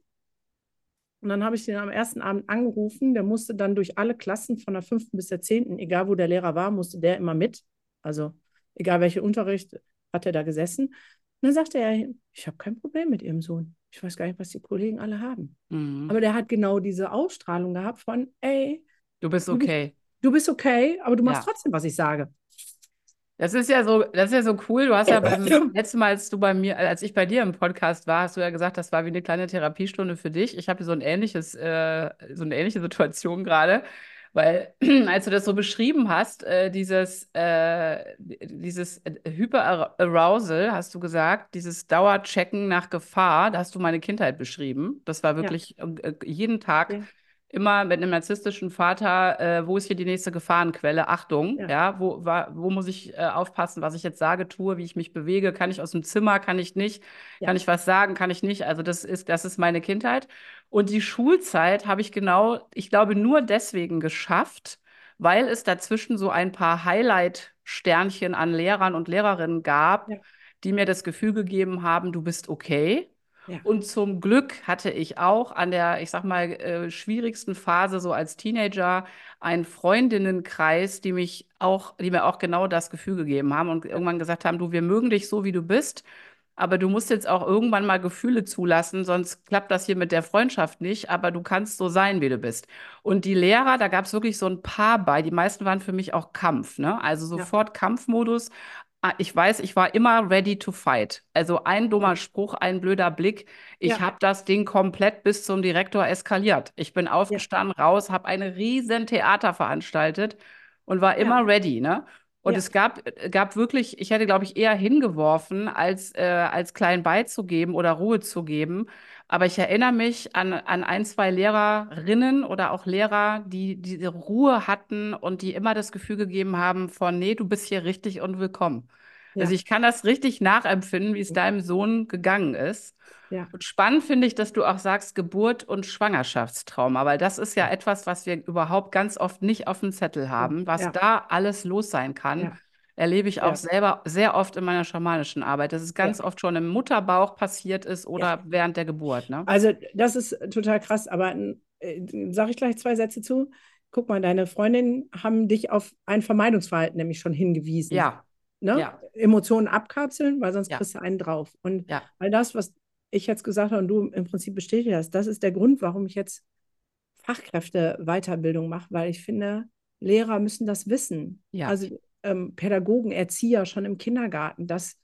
Und dann habe ich den am ersten Abend angerufen. Der musste dann durch alle Klassen von der fünften bis der zehnten, egal wo der Lehrer war, musste der immer mit. Also egal welcher Unterricht, hat er da gesessen. Und dann sagte er, ich habe kein Problem mit Ihrem Sohn. Ich weiß gar nicht, was die Kollegen alle haben. Mhm. Aber der hat genau diese Ausstrahlung gehabt von, ey, Du bist Du okay. du bist okay, aber du machst Ja. trotzdem, was ich sage. Das ist ja so, das ist ja so cool. Du hast ja beim letzten Mal, als du bei mir, als ich bei dir im Podcast war, hast du ja gesagt, das war wie eine kleine Therapiestunde für dich. Ich habe so ein ähnliches, äh, so eine ähnliche Situation gerade, weil als du das so beschrieben hast, äh, dieses, äh, dieses Hyperarousal, hast du gesagt, dieses Dauerchecken nach Gefahr, da hast du meine Kindheit beschrieben. Das war wirklich äh, jeden Tag Ja. Immer mit einem narzisstischen Vater, äh, wo ist hier die nächste Gefahrenquelle? Achtung, Ja. ja, wo, wa- wo muss ich äh, aufpassen, was ich jetzt sage, tue, wie ich mich bewege? Kann ich aus dem Zimmer, kann ich nicht? Ja. Kann ich was sagen, kann ich nicht? Also das ist, das ist meine Kindheit. Und die Schulzeit habe ich genau, ich glaube, nur deswegen geschafft, weil es dazwischen so ein paar Highlight-Sternchen an Lehrern und Lehrerinnen gab, Ja. die mir das Gefühl gegeben haben, du bist okay. Ja. Und zum Glück hatte ich auch an der, ich sag mal, äh, schwierigsten Phase so als Teenager einen Freundinnenkreis, die mich auch, die mir auch genau das Gefühl gegeben haben und irgendwann gesagt haben, du, wir mögen dich so, wie du bist, aber du musst jetzt auch irgendwann mal Gefühle zulassen, sonst klappt das hier mit der Freundschaft nicht, aber du kannst so sein, wie du bist. Und die Lehrer, da gab es wirklich so ein paar bei, die meisten waren für mich auch Kampf, ne? Also sofort Kampfmodus. Ah, Ich weiß, ich war immer ready to fight. Also ein dummer Spruch, ein blöder Blick. Ich Ja. habe das Ding komplett bis zum Direktor eskaliert. Ich bin aufgestanden, raus, habe ein riesen Theater veranstaltet und war immer ready, ne? Und Ja. es gab, gab wirklich, ich hätte, glaube ich, eher hingeworfen, als, äh, als klein beizugeben oder Ruhe zu geben. Aber ich erinnere mich an, an ein, zwei Lehrerinnen oder auch Lehrer, die diese Ruhe hatten und die immer das Gefühl gegeben haben von, nee, du bist hier richtig und willkommen. Ja. Also ich kann das richtig nachempfinden, wie es deinem Sohn gegangen ist. Ja. Und spannend finde ich, dass du auch sagst Geburt und Schwangerschaftstrauma, weil das ist ja etwas, was wir überhaupt ganz oft nicht auf dem Zettel haben, was Ja. da alles los sein kann. Ja. Erlebe ich auch selber sehr oft in meiner schamanischen Arbeit, dass es ganz oft schon im Mutterbauch passiert ist oder während der Geburt. Ne? Also das ist total krass, aber äh, sage ich gleich zwei Sätze zu. guck mal, deine Freundinnen haben dich auf ein Vermeidungsverhalten nämlich schon hingewiesen. Ja. Ne? Ja. Emotionen abkapseln, weil sonst Ja. kriegst du einen drauf. Und Ja. all das, was ich jetzt gesagt habe und du im Prinzip bestätigt hast, das ist der Grund, warum ich jetzt Fachkräfte-Weiterbildung mache, weil ich finde, Lehrer müssen das wissen. Ja. Also ähm, Pädagogen, Erzieher schon im Kindergarten, dass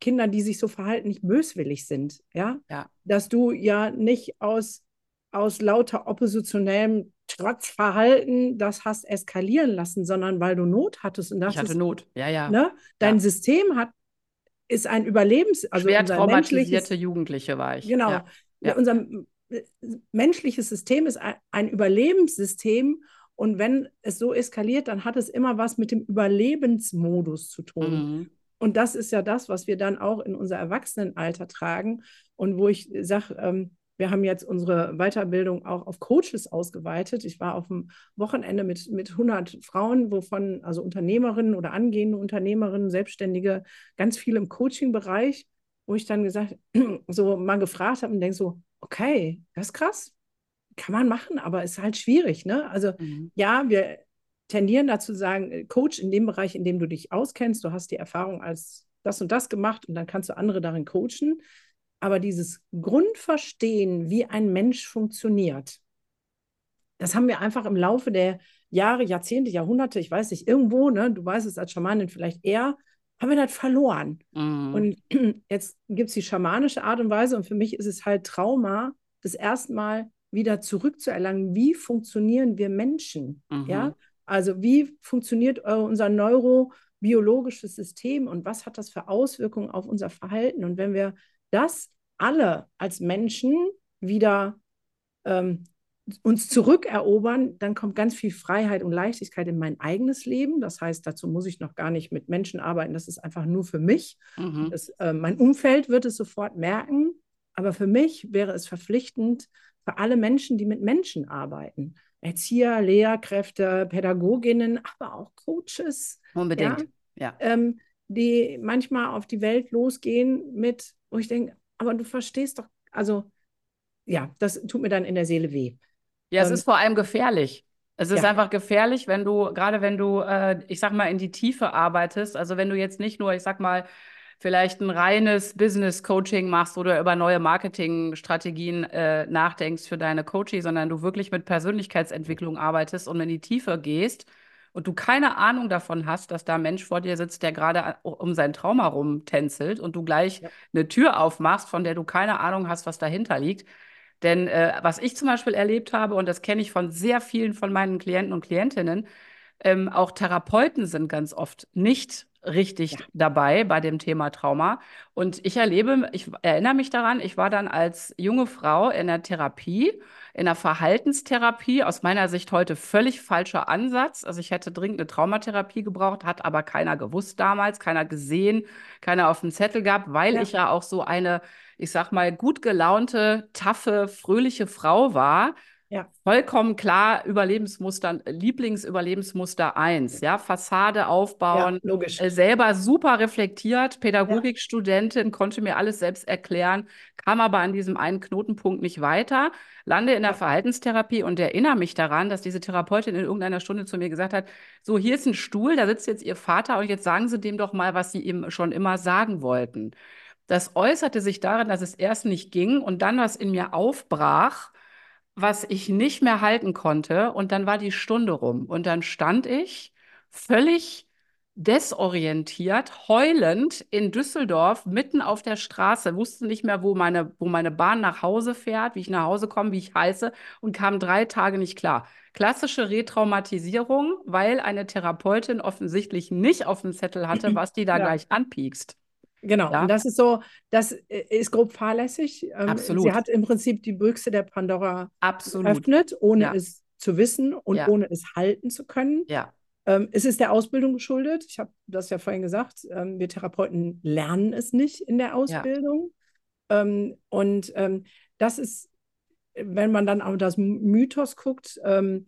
Kinder, die sich so verhalten, nicht böswillig sind. Ja? Ja. Dass du ja nicht aus, aus lauter oppositionellem Trotzverhalten das hast eskalieren lassen, sondern weil du Not hattest und das Ich hatte ist, Not. Ja, ja. ne? Dein Ja. System hat, ist ein Überlebens-, also Schwer traumatisierte Jugendliche war ich. Genau. Ja. Ja. Unser menschliches System ist ein, ein Überlebenssystem. Und wenn es so eskaliert, dann hat es immer was mit dem Überlebensmodus zu tun. Mhm. Und das ist ja das, was wir dann auch in unser Erwachsenenalter tragen. Und wo ich sage, ähm, wir haben jetzt unsere Weiterbildung auch auf Coaches ausgeweitet. Ich war auf dem Wochenende mit, mit 100 Frauen, wovon also Unternehmerinnen oder angehende Unternehmerinnen, Selbstständige, ganz viel im Coaching-Bereich, wo ich dann gesagt, so mal gefragt habe und denke so, okay, das ist krass, kann man machen, aber ist halt schwierig. Ne? Also Mhm. ja, wir tendieren dazu zu sagen, äh, Coach in dem Bereich, in dem du dich auskennst, du hast die Erfahrung als das und das gemacht und dann kannst du andere darin coachen. Aber dieses Grundverstehen, wie ein Mensch funktioniert, das haben wir einfach im Laufe der Jahre, Jahrzehnte, Jahrhunderte, ich weiß nicht, irgendwo, ne, du weißt es als Schamanin vielleicht eher, haben wir das verloren. Mhm. Und jetzt gibt es die schamanische Art und Weise und für mich ist es halt Trauma, das erstmal wieder zurückzuerlangen, wie funktionieren wir Menschen, Mhm. ja? Also wie funktioniert äh, unser neurobiologisches System und was hat das für Auswirkungen auf unser Verhalten? Und wenn wir das alle als Menschen wieder ähm, uns zurückerobern, dann kommt ganz viel Freiheit und Leichtigkeit in mein eigenes Leben. Das heißt, dazu muss ich noch gar nicht mit Menschen arbeiten. Das ist einfach nur für mich. Mhm. Das, äh, mein Umfeld wird es sofort merken. Aber für mich wäre es verpflichtend für alle Menschen, die mit Menschen arbeiten. Erzieher, Lehrkräfte, Pädagoginnen, aber auch Coaches, Unbedingt. Ja. ähm, die manchmal auf die Welt losgehen mit, wo ich denke, aber du verstehst doch, also ja, das tut mir dann in der Seele weh. Ja, es Ähm, ist vor allem gefährlich. Es ist Ja. einfach gefährlich, wenn du, gerade wenn du, äh, ich sag mal, in die Tiefe arbeitest, also wenn du jetzt nicht nur, ich sag mal, vielleicht ein reines Business-Coaching machst oder über neue Marketingstrategien äh, nachdenkst für deine Coaching, sondern du wirklich mit Persönlichkeitsentwicklung arbeitest und in die Tiefe gehst und du keine Ahnung davon hast, dass da ein Mensch vor dir sitzt, der gerade um sein Trauma rumtänzelt und du gleich Ja. eine Tür aufmachst, von der du keine Ahnung hast, was dahinter liegt. Denn äh, was ich zum Beispiel erlebt habe, und das kenne ich von sehr vielen von meinen Klienten und Klientinnen, ähm, auch Therapeuten sind ganz oft nicht richtig Ja. dabei bei dem Thema Trauma. Und ich erlebe, ich erinnere mich daran, ich war dann als junge Frau in der Therapie, in der Verhaltenstherapie, aus meiner Sicht heute völlig falscher Ansatz. Also ich hätte dringend eine Traumatherapie gebraucht, hat aber keiner gewusst damals, keiner gesehen, keiner auf dem Zettel gehabt, weil Ja. ich ja auch so eine, ich sag mal, gut gelaunte, taffe, fröhliche Frau war. Ja. Vollkommen klar, Überlebensmuster, Lieblingsüberlebensmuster 1, ja, Fassade Ja, aufbauen, logisch. äh, selber super reflektiert, Pädagogikstudentin, konnte mir alles selbst erklären, kam aber an diesem einen Knotenpunkt nicht weiter, lande in der Ja. Verhaltenstherapie und erinnere mich daran, dass diese Therapeutin in irgendeiner Stunde zu mir gesagt hat, so, hier ist ein Stuhl, da sitzt jetzt Ihr Vater und jetzt sagen Sie dem doch mal, was Sie ihm schon immer sagen wollten. Das äußerte sich darin, dass es erst nicht ging und dann was in mir aufbrach, was ich nicht mehr halten konnte. Und dann war die Stunde rum. Und dann stand ich völlig desorientiert, heulend in Düsseldorf, mitten auf der Straße, wusste nicht mehr, wo meine, wo meine Bahn nach Hause fährt, wie ich nach Hause komme, wie ich heiße und kam drei Tage nicht klar. Klassische Retraumatisierung, weil eine Therapeutin offensichtlich nicht auf dem Zettel hatte, was die da Ja. gleich anpiekst. Genau, Ja. und das ist so, das äh, ist grob fahrlässig. Ähm, Absolut. Sie hat im Prinzip die Büchse der Pandora Absolut. geöffnet, ohne Ja. es zu wissen und Ja. ohne es halten zu können. Ja, Ähm, es ist der Ausbildung geschuldet. Ich habe das ja vorhin gesagt. Ähm, wir Therapeuten lernen es nicht in der Ausbildung. Ähm, und ähm, das ist, wenn man dann auf das Mythos guckt, ähm,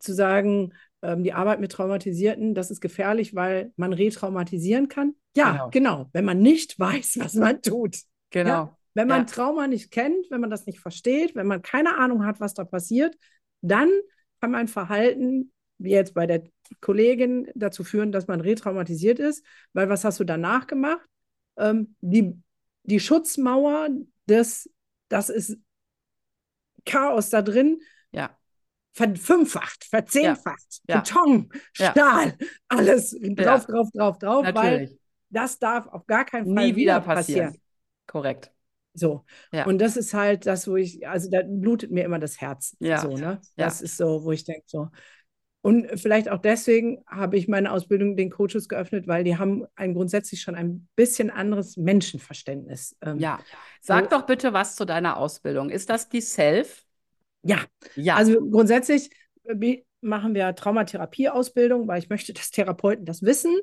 zu sagen, ähm, die Arbeit mit Traumatisierten, das ist gefährlich, weil man retraumatisieren kann. Ja, Genau. genau, wenn man nicht weiß, was man tut. genau. Ja, wenn man Ja. Trauma nicht kennt, wenn man das nicht versteht, wenn man keine Ahnung hat, was da passiert, dann kann mein Verhalten, wie jetzt bei der Kollegin, dazu führen, dass man retraumatisiert ist, weil was hast du danach gemacht? Ähm, die, die Schutzmauer des, das ist Chaos da drin, Ja, verfünffacht, verzehnfacht, Ja. Beton, Ja. Stahl, alles drauf, drauf, drauf, drauf, weil natürlich. das darf auf gar keinen Fall Nie wieder passieren. Korrekt. So. Ja. Und das ist halt das, wo ich, also da blutet mir immer das Herz. Ja. So, ne? Ja. Das ist so, wo ich denke, so. Und vielleicht auch deswegen habe ich meine Ausbildung den Coaches geöffnet, weil die haben ein grundsätzlich schon ein bisschen anderes Menschenverständnis. Ähm, Ja. Sag So. doch bitte was zu deiner Ausbildung. Ist das die Self? Ja, Ja. Also grundsätzlich äh, machen wir Traumatherapie-Ausbildung, weil ich möchte, dass Therapeuten das wissen.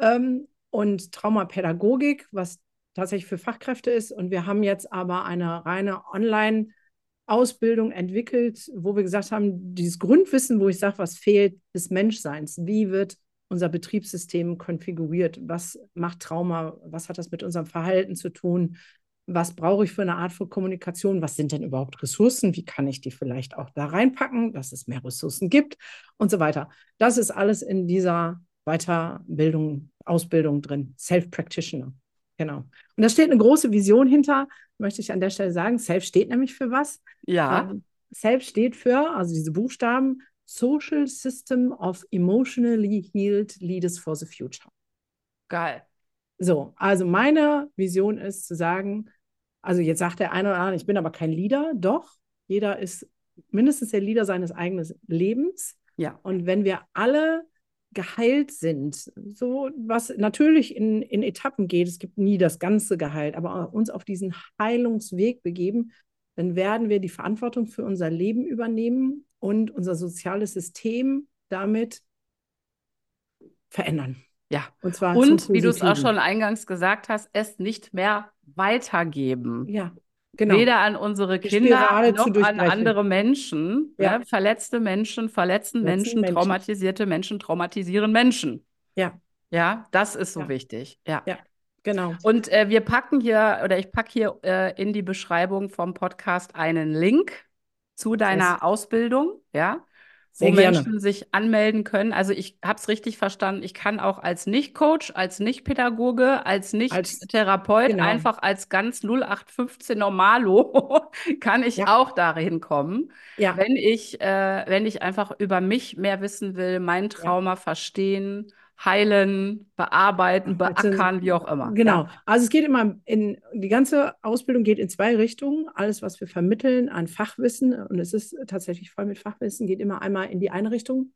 Ähm, und Traumapädagogik, was tatsächlich für Fachkräfte ist. Und wir haben jetzt aber eine reine Online-Ausbildung entwickelt, wo wir gesagt haben, dieses Grundwissen, wo ich sage, was fehlt, des Menschseins. Wie wird unser Betriebssystem konfiguriert? Was macht Trauma? Was hat das mit unserem Verhalten zu tun? Was brauche ich für eine Art von Kommunikation? Was sind denn überhaupt Ressourcen? Wie kann ich die vielleicht auch da reinpacken, dass es mehr Ressourcen gibt und so weiter? Das ist alles in dieser Weiterbildung, Ausbildung drin. Self-Practitioner. Genau. Und da steht eine große Vision hinter, möchte ich an der Stelle sagen. Self steht nämlich für was? ja. Self steht für, also diese Buchstaben, Social System of Emotionally Healed Leaders for the Future. Geil. So, also meine Vision ist zu sagen, also jetzt sagt der eine oder andere, ich bin aber kein Leader. Doch, jeder ist mindestens der Leader seines eigenen Lebens. Ja. Und wenn wir alle geheilt sind, so was natürlich in, in Etappen geht, es gibt nie das ganze geheilt, aber uns auf diesen Heilungsweg begeben, dann werden wir die Verantwortung für unser Leben übernehmen und unser soziales System damit verändern. Ja. Und zwar Und wie du es auch schon eingangs gesagt hast, es nicht mehr weitergeben. Ja, genau. Weder an unsere Kinder noch an andere Menschen. Ja. Ne? Verletzte Menschen, Verletzten Menschen, Menschen. traumatisierte Menschen, traumatisieren Menschen. Ja, Ja, das ist so Ja. wichtig. Ja. Ja. genau. Und äh, wir packen hier, oder ich packe hier äh, in die Beschreibung vom Podcast einen Link zu deiner. Ausbildung, ja, Sehr wo gerne. Menschen sich anmelden können. Also ich habe es richtig verstanden, ich kann auch als Nicht-Coach, als Nicht-Pädagoge, als Nicht-Therapeut, genau. einfach als ganz 0815 Normalo, kann ich Ja. auch dahin kommen, Ja, wenn ich, äh, wenn ich einfach über mich mehr wissen will, mein Trauma verstehen, heilen, bearbeiten, beackern, wie auch immer. Genau. Ja. Also es geht immer in, die ganze Ausbildung geht in zwei Richtungen. Alles, was wir vermitteln an Fachwissen, und es ist tatsächlich voll mit Fachwissen, geht immer einmal in die eine Richtung,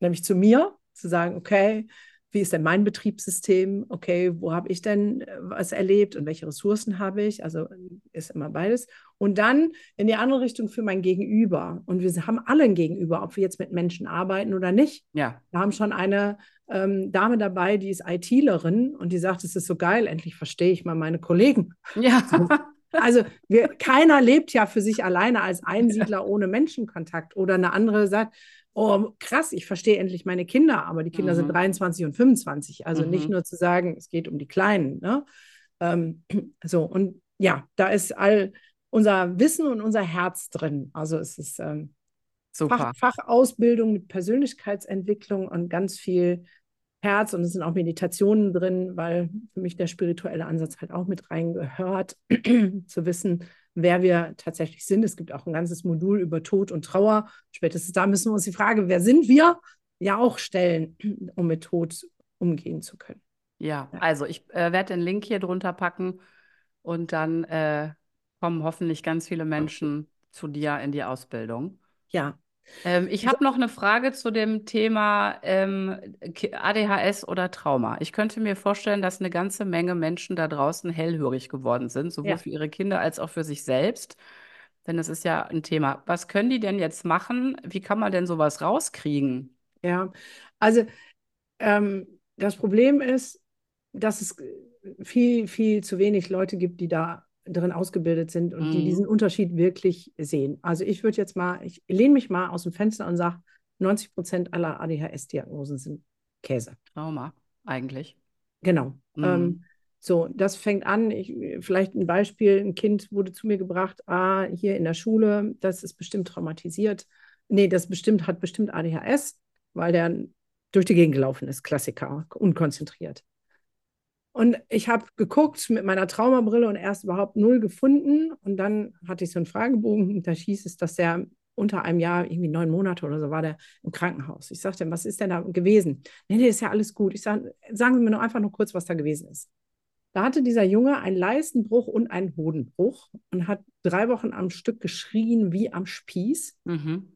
nämlich zu mir, zu sagen, okay, wie ist denn mein Betriebssystem? Okay, wo habe ich denn äh, was erlebt und welche Ressourcen habe ich? Also ist immer beides. Und dann in die andere Richtung für mein Gegenüber. Und wir haben alle ein Gegenüber, ob wir jetzt mit Menschen arbeiten oder nicht. Ja. Wir haben schon eine ähm, Dame dabei, die ist ITlerin und die sagt, es ist so geil, endlich verstehe ich mal meine Kollegen. Ja. Also wir, keiner lebt ja für sich alleine als Einsiedler ohne Menschenkontakt. Oder eine andere sagt, oh krass, ich verstehe endlich meine Kinder, aber die Kinder sind Mhm. 23 und 25. Also nicht Mhm. nur zu sagen, es geht um die Kleinen. Ne? Ähm, so, und ja, da ist all unser Wissen und unser Herz drin. Also es ist ähm, Super. Fach, Fachausbildung mit Persönlichkeitsentwicklung und ganz viel Herz und es sind auch Meditationen drin, weil für mich der spirituelle Ansatz halt auch mit reingehört, zu wissen, wer wir tatsächlich sind. Es gibt auch ein ganzes Modul über Tod und Trauer. Spätestens da müssen wir uns die Frage, wer sind wir, ja auch stellen, um mit Tod umgehen zu können. Ja, also ich äh, werde den Link hier drunter packen und dann äh, kommen hoffentlich ganz viele Menschen zu dir in die Ausbildung. Ja, Ähm, ich habe noch eine Frage zu dem Thema ähm, ADHS oder Trauma. Ich könnte mir vorstellen, dass eine ganze Menge Menschen da draußen hellhörig geworden sind, sowohl Ja. für ihre Kinder als auch für sich selbst. Denn es ist ja ein Thema. Was können die denn jetzt machen? Wie kann man denn sowas rauskriegen? Ja, also ähm, das Problem ist, dass es viel, viel zu wenig Leute gibt, die da drin ausgebildet sind und die Mhm. diesen Unterschied wirklich sehen. Also ich würde jetzt mal, ich lehne mich mal aus dem Fenster und sage, 90 Prozent aller ADHS-Diagnosen sind Käse. Trauma, eigentlich. Genau. Mhm. Ähm, so, das fängt an, ich, vielleicht ein Beispiel, ein Kind wurde zu mir gebracht, ah, hier in der Schule, das ist bestimmt traumatisiert. nee, das bestimmt hat bestimmt ADHS, weil der durch die Gegend gelaufen ist, Klassiker, unkonzentriert. Und ich habe geguckt mit meiner Traumabrille und erst überhaupt null gefunden. Und dann hatte ich so einen Fragebogen und da hieß es, dass der unter einem Jahr, irgendwie neun Monate oder so, war der im Krankenhaus. Ich sagte, was ist denn da gewesen? Nee, nee, ist ja alles gut. Ich sage, sagen Sie mir nur einfach nur kurz, was da gewesen ist. Da hatte dieser Junge einen Leistenbruch und einen Hodenbruch und hat drei Wochen am Stück geschrien wie am Spieß. Mhm.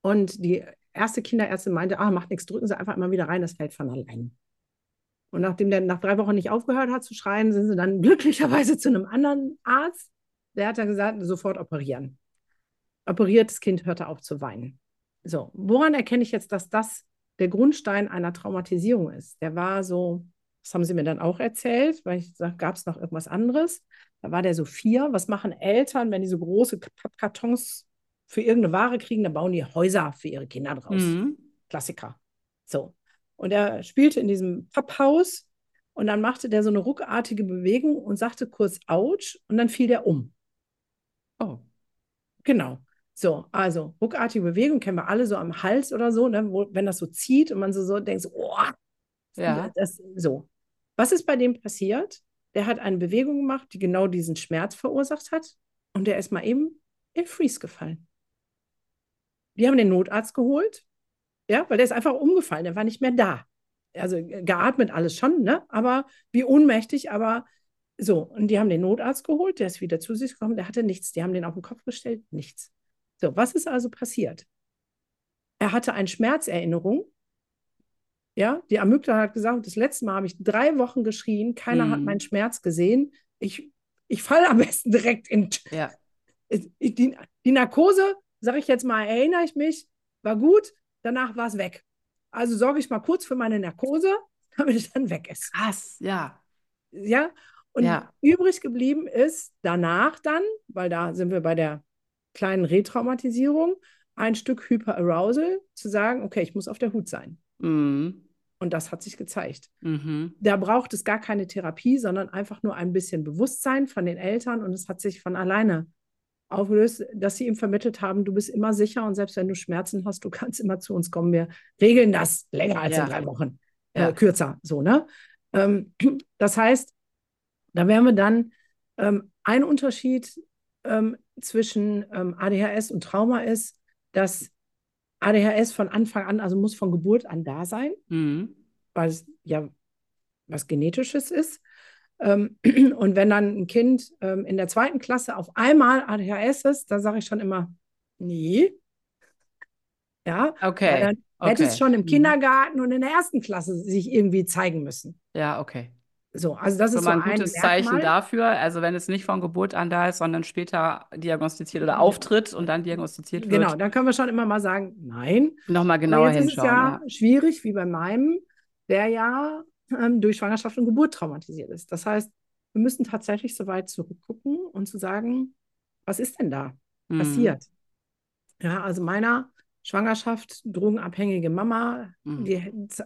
Und die erste Kinderärztin meinte, ah, macht nichts, drücken Sie einfach immer wieder rein, das fällt von allein. Und nachdem der nach drei Wochen nicht aufgehört hat zu schreien, sind sie dann glücklicherweise zu einem anderen Arzt. Der hat dann gesagt, sofort operieren. Operiertes Kind hörte auf zu weinen. So, woran erkenne ich jetzt, dass das der Grundstein einer Traumatisierung ist? Der war so, das haben sie mir dann auch erzählt, weil ich sage, gab es noch irgendwas anderes? Da war der so vier. Was machen Eltern, wenn die so große Pappkartons für irgendeine Ware kriegen? Dann bauen die Häuser für ihre Kinder draus. Mhm. Klassiker. So. Und er spielte in diesem Papphaus und dann machte der so eine ruckartige Bewegung und sagte kurz Autsch und dann fiel der um. Oh. Genau. So, also ruckartige Bewegung kennen wir alle so am Hals oder so, ne, wo, wenn das so zieht und man so, so denkt, oh, ja. das, so. Was ist bei dem passiert? Der hat eine Bewegung gemacht, die genau diesen Schmerz verursacht hat und der ist mal eben in Freeze gefallen. Wir haben den Notarzt geholt, ja, weil der ist einfach umgefallen, der war nicht mehr da. Also geatmet alles schon, ne? Aber wie ohnmächtig, aber so. Und die haben den Notarzt geholt, der ist wieder zu sich gekommen, der hatte nichts. Die haben den auf den Kopf gestellt, nichts. So, was ist also passiert? Er hatte eine Schmerzerinnerung. Ja, die Amygdala hat gesagt, das letzte Mal habe ich drei Wochen geschrien, keiner mhm. hat meinen Schmerz gesehen. Ich, ich falle am besten direkt in. Ja. Die, die Narkose, sage ich jetzt mal, erinnere ich mich, war gut, danach war es weg. Also sorge ich mal kurz für meine Narkose, damit es dann weg ist. Krass, ja. Ja, und ja. übrig geblieben ist danach dann, weil da sind wir bei der kleinen Retraumatisierung, ein Stück Hyperarousal, zu sagen, okay, ich muss auf der Hut sein. Mhm. Und das hat sich gezeigt. Mhm. Da braucht es gar keine Therapie, sondern einfach nur ein bisschen Bewusstsein von den Eltern und es hat sich von alleine aufgelöst, dass sie ihm vermittelt haben, du bist immer sicher und selbst wenn du Schmerzen hast, du kannst immer zu uns kommen. Wir regeln das länger als ja. in drei Wochen, äh, ja. kürzer, so, ne? Ähm, das heißt, da wären wir dann ähm, ein Unterschied ähm, zwischen ähm, ADHS und Trauma ist, dass ADHS von Anfang an, also muss von Geburt an da sein, mhm. weil es ja was Genetisches ist. Ähm, und wenn dann ein Kind ähm, in der zweiten Klasse auf einmal ADHS ist, da sage ich schon immer, nee. Ja, okay. dann okay. hätte es schon im mhm. Kindergarten und in der ersten Klasse sich irgendwie zeigen müssen. Ja, okay. So, also das ist so ein gutes ein Zeichen dafür. Also wenn es nicht von Geburt an da ist, sondern später diagnostiziert oder auftritt und dann diagnostiziert wird. Genau, dann können wir schon immer mal sagen, nein. Nochmal genauer jetzt hinschauen. Ist es ja, ja schwierig, wie bei meinem, der ja ähm, durch Schwangerschaft und Geburt traumatisiert ist. Das heißt, wir müssen tatsächlich so weit zurückgucken und zu sagen, was ist denn da mhm. passiert? Ja, also meiner Schwangerschaft, drogenabhängige Mama, mhm. die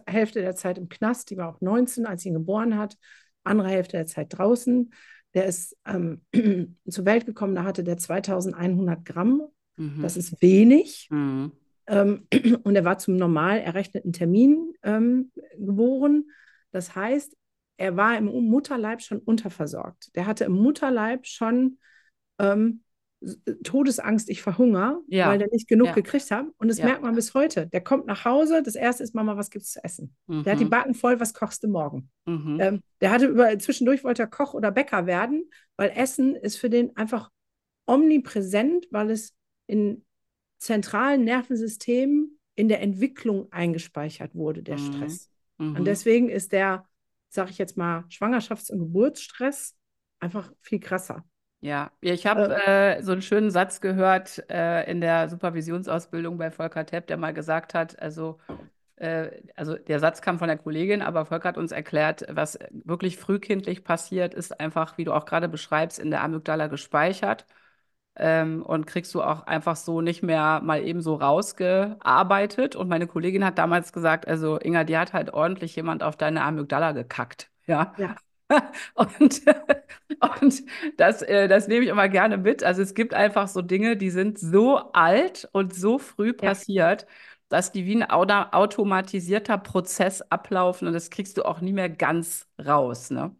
Hälfte der Zeit im Knast, die war auch 19, als sie ihn geboren hat, andere Hälfte der Zeit draußen. Der ist ähm, zur Welt gekommen, da hatte der 2100 Gramm. Mhm. Das ist wenig. Mhm. Ähm, und er war zum normal errechneten Termin ähm, geboren. Das heißt, er war im Mutterleib schon unterversorgt. Der hatte im Mutterleib schon ähm, Todesangst, ich verhungere, ja. weil der nicht genug ja. gekriegt hat. Und das ja. merkt man bis heute. Der kommt nach Hause, das erste ist, Mama, was gibt es zu essen? Mhm. Der hat die mhm. Backen voll, was kochst du morgen? Mhm. Ähm, der hatte über, zwischendurch wollte er Koch oder Bäcker werden, weil Essen ist für den einfach omnipräsent, weil es in zentralen Nervensystemen in der Entwicklung eingespeichert wurde, der mhm. Stress. Und mhm. deswegen ist der, sage ich jetzt mal, Schwangerschafts- und Geburtsstress einfach viel krasser. Ja, ich habe äh, äh, so einen schönen Satz gehört äh, in der Supervisionsausbildung bei Volker Tepp, der mal gesagt hat, also, äh, also der Satz kam von der Kollegin, aber Volker hat uns erklärt, was wirklich frühkindlich passiert, ist einfach, wie du auch gerade beschreibst, in der Amygdala gespeichert ähm, und kriegst du auch einfach so nicht mehr mal eben so rausgearbeitet. Und meine Kollegin hat damals gesagt, also Inga, die hat halt ordentlich jemand auf deine Amygdala gekackt. Ja. ja. Und, und das, äh, das nehme ich immer gerne mit. Also es gibt einfach so Dinge, die sind so alt und so früh Ja. passiert, dass die wie ein automatisierter Prozess ablaufen und das kriegst du auch nie mehr ganz raus, ne?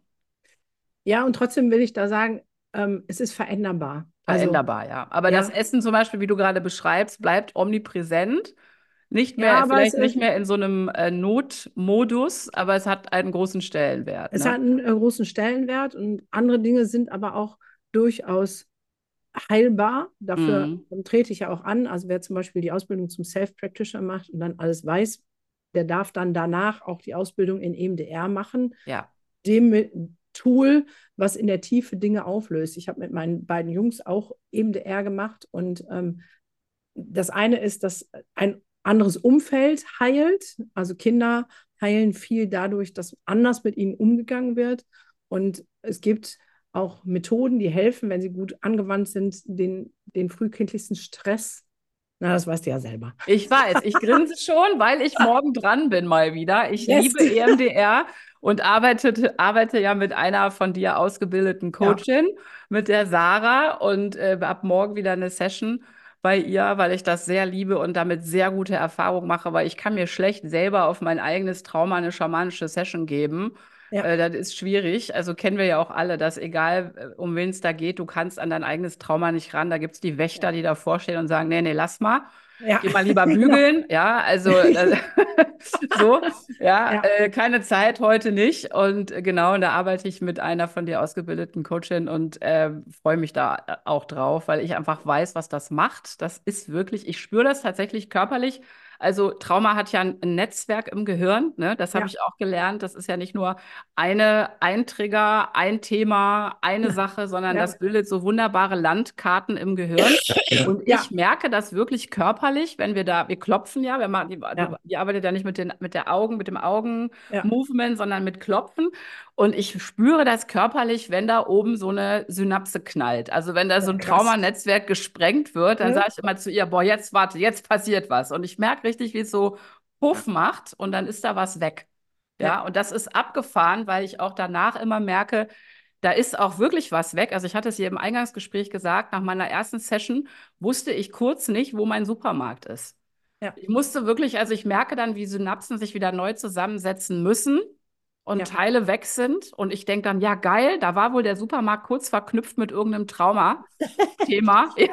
Ja, und trotzdem will ich da sagen, ähm, es ist veränderbar. Also, Veränderbar, ja. Aber ja. das Essen zum Beispiel, wie du gerade beschreibst, bleibt omnipräsent. Nicht Ja, mehr, aber vielleicht nicht mehr in so einem äh, Notmodus, aber es hat einen großen Stellenwert. Es ne? hat einen äh, großen Stellenwert und andere Dinge sind aber auch durchaus heilbar. Dafür Mhm. trete ich ja auch an. Also wer zum Beispiel die Ausbildung zum Self-Practitioner macht und dann alles weiß, der darf dann danach auch die Ausbildung in EMDR machen, Ja. dem Tool, was in der Tiefe Dinge auflöst. Ich habe mit meinen beiden Jungs auch EMDR gemacht und ähm, das eine ist, dass ein anderes Umfeld heilt. Also Kinder heilen viel dadurch, dass anders mit ihnen umgegangen wird. Und es gibt auch Methoden, die helfen, wenn sie gut angewandt sind, den, den frühkindlichsten Stress. Na, das weißt du ja selber. Ich weiß, ich grinse schon, weil ich morgen dran bin mal wieder. Ich Yes. liebe EMDR und arbeite, arbeite ja mit einer von dir ausgebildeten Coachin, mit der Sarah und äh, ab morgen wieder eine Session bei ihr, weil ich das sehr liebe und damit sehr gute Erfahrungen mache, weil ich kann mir schlecht selber auf mein eigenes Trauma eine schamanische Session geben. Ja. Äh, das ist schwierig. Also kennen wir ja auch alle, dass egal, äh, um wen es da geht, du kannst an dein eigenes Trauma nicht ran. Da gibt es die Wächter, die davor stehen und sagen, nee, nee, lass mal. Ja. Geh mal lieber bügeln, ja, also äh, so, ja, Ja. Äh, keine Zeit heute nicht. Und äh, genau, und da arbeite ich mit einer von dir ausgebildeten Coachin und äh, freue mich da auch drauf, weil ich einfach weiß, was das macht. Das ist wirklich, ich spüre das tatsächlich körperlich. Also Trauma hat ja ein Netzwerk im Gehirn, ne? Das habe Ja. ich auch gelernt. Das ist ja nicht nur eine, ein Trigger, ein Thema, eine Sache, sondern Ja. das bildet so wunderbare Landkarten im Gehirn. Und ich merke das wirklich körperlich, wenn wir da, wir klopfen ja, wir machen, die, Ja. die arbeitet ja nicht mit den, mit der Augen, mit dem. Augen-Movement, sondern mit Klopfen. Und ich spüre das körperlich, wenn da oben so eine Synapse knallt. Also wenn da so ein. Traumanetzwerk gesprengt wird, dann Mhm. sage ich immer zu ihr, boah, jetzt warte, jetzt passiert was. Und ich merke richtig, wie es so Puff macht und dann ist da was weg. Ja, Ja. und das ist abgefahren, weil ich auch danach immer merke, da ist auch wirklich was weg. Also ich hatte es hier im Eingangsgespräch gesagt, nach meiner ersten Session wusste ich kurz nicht, wo mein Supermarkt ist. Ja. Ich musste wirklich, also ich merke dann, wie Synapsen sich wieder neu zusammensetzen müssen und Ja. Teile weg sind. Und ich denke dann, ja, geil, da war wohl der Supermarkt kurz verknüpft mit irgendeinem Trauma-Thema. ja,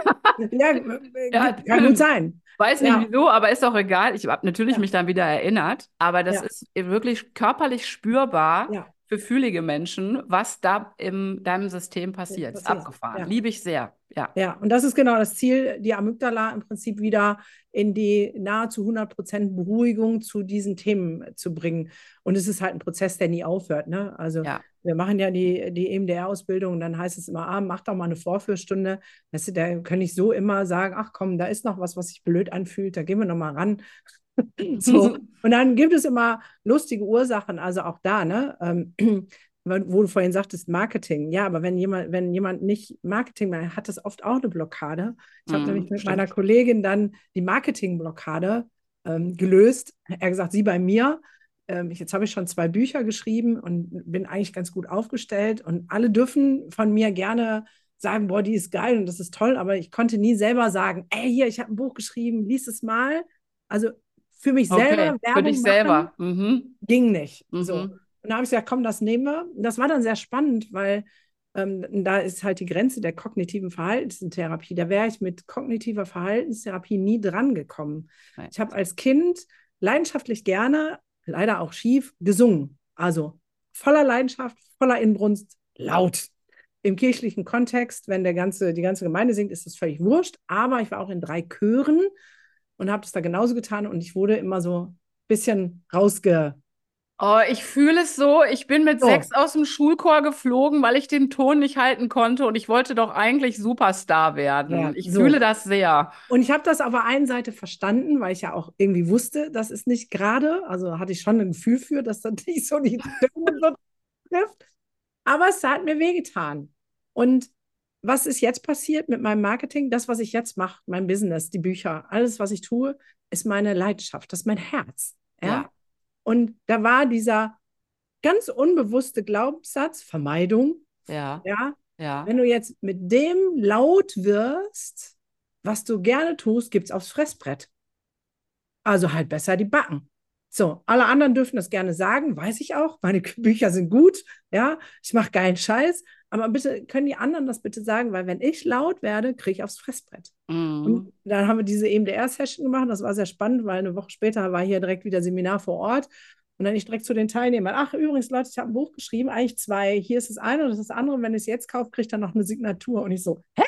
Ja, äh, Ja, kann gut sein. weiß nicht wieso, aber ist auch egal. Ich habe natürlich mich dann wieder erinnert, aber das ist wirklich körperlich spürbar Ja. Für fühlige Menschen, was da in deinem System passiert. Ist passiert. abgefahren. Ja. Liebe ich sehr. Ja. Ja, und das ist genau das Ziel, die Amygdala im Prinzip wieder in die nahezu 100% Beruhigung zu diesen Themen zu bringen. Und es ist halt ein Prozess, der nie aufhört. Ne? Also Ja. wir machen ja die, die EMDR-Ausbildung und dann heißt es immer, ah, mach doch mal eine Vorführstunde. Weißt du, da kann ich so immer sagen, ach komm, da ist noch was, was sich blöd anfühlt, da gehen wir noch mal ran. so. Und dann gibt es immer lustige Ursachen, also auch da, ne? Ähm, wo du vorhin sagtest, Marketing. Ja, aber wenn jemand, wenn jemand nicht Marketing macht, hat das oft auch eine Blockade. Ich habe Mhm, nämlich mit stimmt. meiner Kollegin dann die Marketingblockade ähm, gelöst. Er hat gesagt, sie bei mir. Ähm, ich, jetzt habe ich schon zwei Bücher geschrieben und bin eigentlich ganz gut aufgestellt. Und alle dürfen von mir gerne sagen, boah, die ist geil und das ist toll, aber ich konnte nie selber sagen, ey, hier, ich habe ein Buch geschrieben, lies es mal. Also für mich Okay, selber für Werbung dich machen, selber. Mhm. ging nicht. Mhm. So. Und da habe ich gesagt, komm, das nehmen wir. Und das war dann sehr spannend, weil ähm, da ist halt die Grenze der kognitiven Verhaltenstherapie. Da wäre ich mit kognitiver Verhaltenstherapie nie dran gekommen. Nein. Ich habe als Kind leidenschaftlich gerne, leider auch schief, gesungen. Also voller Leidenschaft, voller Inbrunst, laut. Im kirchlichen Kontext, wenn der ganze, die ganze Gemeinde singt, ist das völlig wurscht. Aber ich war auch in drei Chören und habe das da genauso getan und ich wurde immer so ein bisschen rausge Oh, ich fühle es so. Ich bin mit So. sechs aus dem Schulchor geflogen, weil ich den Ton nicht halten konnte und ich wollte doch eigentlich Superstar werden. Ja, ich so. fühle das sehr. Und ich habe das auf der einen Seite verstanden, weil ich ja auch irgendwie wusste, das ist nicht gerade, also hatte ich schon ein Gefühl für, dass das nicht so die so trifft. Aber es hat mir wehgetan. Und was ist jetzt passiert mit meinem Marketing? Das, was ich jetzt mache, mein Business, die Bücher, alles, was ich tue, ist meine Leidenschaft, das ist mein Herz. Ja. Ja. Und da war dieser ganz unbewusste Glaubenssatz, Vermeidung. Ja. Ja. Ja. Wenn du jetzt mit dem laut wirst, was du gerne tust, gibt es aufs Fressbrett. Also halt besser die Backen. So, alle anderen dürfen das gerne sagen, weiß ich auch. Meine Bücher sind gut, ja, ich mache geilen Scheiß. Aber bitte können die anderen das bitte sagen, weil wenn ich laut werde, kriege ich aufs Fressbrett. Mhm. Und dann haben wir diese EMDR-Session gemacht. Das war sehr spannend, weil eine Woche später war hier direkt wieder Seminar vor Ort. Und dann ich direkt zu den Teilnehmern, ach übrigens, Leute, ich habe ein Buch geschrieben, eigentlich zwei. Hier ist das eine und das ist das andere. Und wenn ich es jetzt kaufe, kriegt er noch eine Signatur. Und ich so, hä?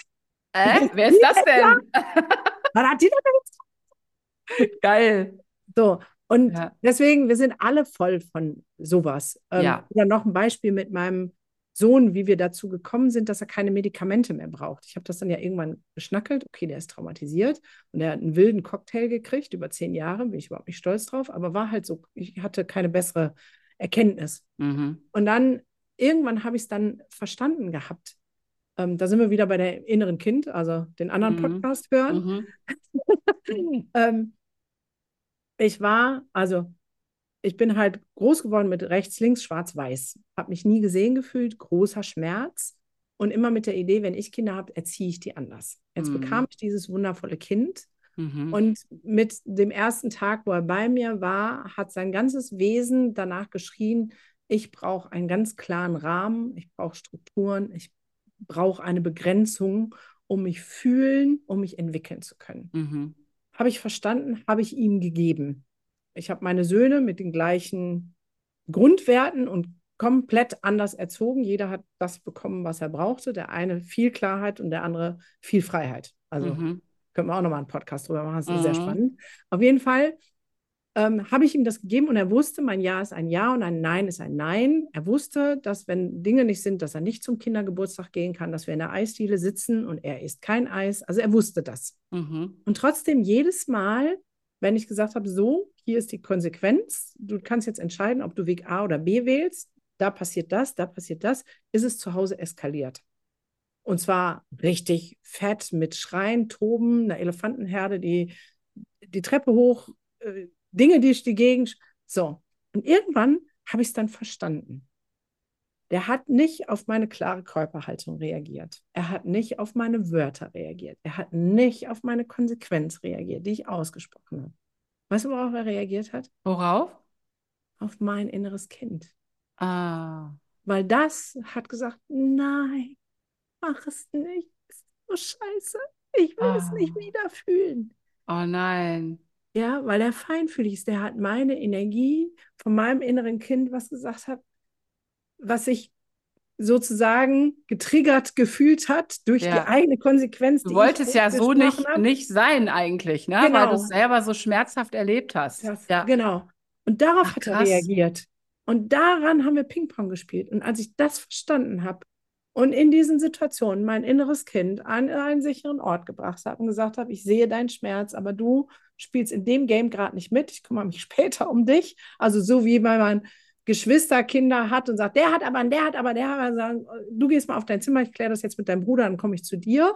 Äh, wer ist das denn? Was hat die denn Geil. So, und Ja. deswegen, wir sind alle voll von sowas. Ähm, Ja. Oder noch ein Beispiel mit meinem Sohn, wie wir dazu gekommen sind, dass er keine Medikamente mehr braucht. Ich habe das dann ja irgendwann geschnackelt. Okay, der ist traumatisiert und er hat einen wilden Cocktail gekriegt über zehn Jahre. Bin ich überhaupt nicht stolz drauf, aber war halt so, ich hatte keine bessere Erkenntnis. Mhm. Und dann irgendwann habe ich es dann verstanden gehabt. Ähm, da sind wir wieder bei der inneren Kind, also den anderen Mhm. Podcast hören. Mhm. ähm, ich war, also ich bin halt groß geworden mit rechts, links, schwarz, weiß. Habe mich nie gesehen gefühlt, großer Schmerz. Und immer mit der Idee, wenn ich Kinder habe, erziehe ich die anders. Jetzt Mhm. bekam ich dieses wundervolle Kind. Mhm. Und mit dem ersten Tag, wo er bei mir war, hat sein ganzes Wesen danach geschrien, ich brauche einen ganz klaren Rahmen, ich brauche Strukturen, ich brauche eine Begrenzung, um mich fühlen, um mich entwickeln zu können. Mhm. Habe ich verstanden, habe ich ihm gegeben. Ich habe meine Söhne mit den gleichen Grundwerten und komplett anders erzogen. Jeder hat das bekommen, was er brauchte. Der eine viel Klarheit und der andere viel Freiheit. Also Mhm. können wir auch nochmal einen Podcast drüber machen. Das ist sehr Mhm. spannend. Auf jeden Fall ähm, habe ich ihm das gegeben und er wusste, mein Ja ist ein Ja und ein Nein ist ein Nein. Er wusste, dass wenn Dinge nicht sind, dass er nicht zum Kindergeburtstag gehen kann, dass wir in der Eisdiele sitzen und er isst kein Eis. Also er wusste das. Mhm. Und trotzdem jedes Mal, wenn ich gesagt habe, so, hier ist die Konsequenz, du kannst jetzt entscheiden, ob du Weg A oder B wählst, da passiert das, da passiert das, ist es zu Hause eskaliert. Und zwar richtig fett mit Schreien, Toben, einer Elefantenherde, die die Treppe hoch, äh, Dinge, die ich die Gegend. So. Und irgendwann habe ich es dann verstanden. Der hat nicht auf meine klare Körperhaltung reagiert. Er hat nicht auf meine Wörter reagiert. Er hat nicht auf meine Konsequenz reagiert, die ich ausgesprochen habe. Weißt du, worauf er reagiert hat? Worauf? Auf mein inneres Kind. Ah. Weil das hat gesagt, nein, mach es nicht. Ist so scheiße. Ich will es nicht Ah. wieder fühlen. Oh nein. Ja, weil er feinfühlig ist. Der hat meine Energie von meinem inneren Kind, was gesagt hat, was sich sozusagen getriggert gefühlt hat durch die Ja. eigene Konsequenz, Du die wolltest ja so nicht, habe. nicht sein eigentlich, ne? Weil Genau. du es selber so schmerzhaft erlebt hast. Das, Ja. Genau. Und darauf Ach, hat er krass. reagiert. Und daran haben wir Ping-Pong gespielt. Und als ich das verstanden habe und in diesen Situationen mein inneres Kind an einen sicheren Ort gebracht habe und gesagt habe, ich sehe deinen Schmerz, aber du spielst in dem Game gerade nicht mit. Ich kümmere mich später um dich. Also so wie wenn man Geschwister, Kinder hat und sagt, der hat aber, der hat aber, der hat aber, sagen, du gehst mal auf dein Zimmer, ich kläre das jetzt mit deinem Bruder, dann komme ich zu dir.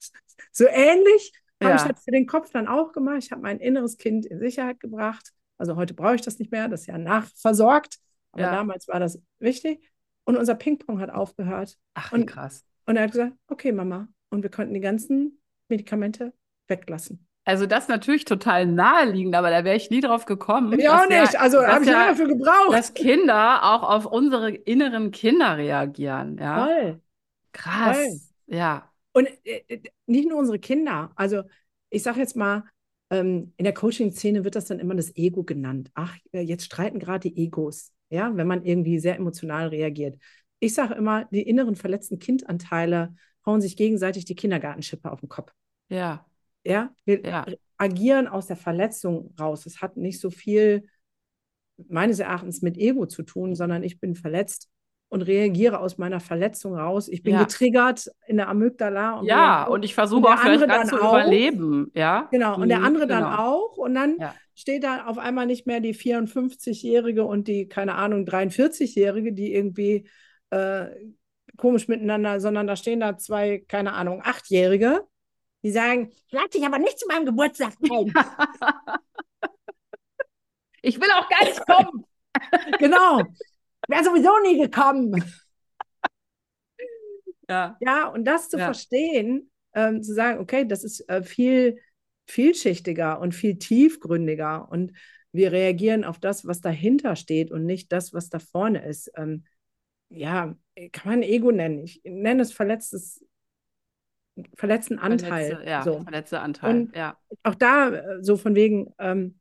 So ähnlich habe ich Ja. das für den Kopf dann auch gemacht. Ich habe mein inneres Kind in Sicherheit gebracht. Also heute brauche ich das nicht mehr, das ist ja nachversorgt. Aber Ja. damals war das wichtig. Und unser Ping-Pong hat aufgehört. Ach, Und- krass. Und er hat gesagt, okay, Mama. Und wir konnten die ganzen Medikamente weglassen. Also das ist natürlich total naheliegend, aber da wäre ich nie drauf gekommen, Ja, dass nicht. Also habe ich ja- lange für gebraucht. dass Kinder auch auf unsere inneren Kinder reagieren. Ja, Voll. krass. Ja, Und äh, äh, nicht nur unsere Kinder. Also ich sage jetzt mal, ähm, in der Coaching-Szene wird das dann immer das Ego genannt. Ach, äh, jetzt streiten gerade die Egos, ja, wenn man irgendwie sehr emotional reagiert. Ich sage immer, die inneren verletzten Kindanteile hauen sich gegenseitig die Kindergartenschippe auf den Kopf. ja, Ja, wir Ja. agieren aus der Verletzung raus. Es hat nicht so viel meines Erachtens mit Ego zu tun, sondern ich bin verletzt und reagiere aus meiner Verletzung raus. Ich bin Ja. getriggert in der Amygdala. Und ja. Und ich versuche auch vielleicht dann zu auch. überleben. Ja, Genau, und der Mhm, andere dann genau. auch. Und dann Ja. steht da auf einmal nicht mehr die 54-Jährige und die, keine Ahnung, 43-Jährige, die irgendwie äh, komisch miteinander, sondern da stehen da zwei, keine Ahnung, Achtjährige, die sagen, ich lade dich aber nicht zu meinem Geburtstag ein. Ich will auch gar nicht kommen. genau. wäre sowieso nie gekommen. Ja. Ja, und das zu Ja. verstehen, ähm, zu sagen, okay, das ist äh, viel vielschichtiger und viel tiefgründiger und wir reagieren auf das, was dahinter steht und nicht das, was da vorne ist. Ähm, ja, kann man Ego nennen. Ich nenne es verletztes, verletzten Anteil. Verletzte, ja, so. verletzte Anteil. Und- ja. Auch da äh, so von wegen, ähm,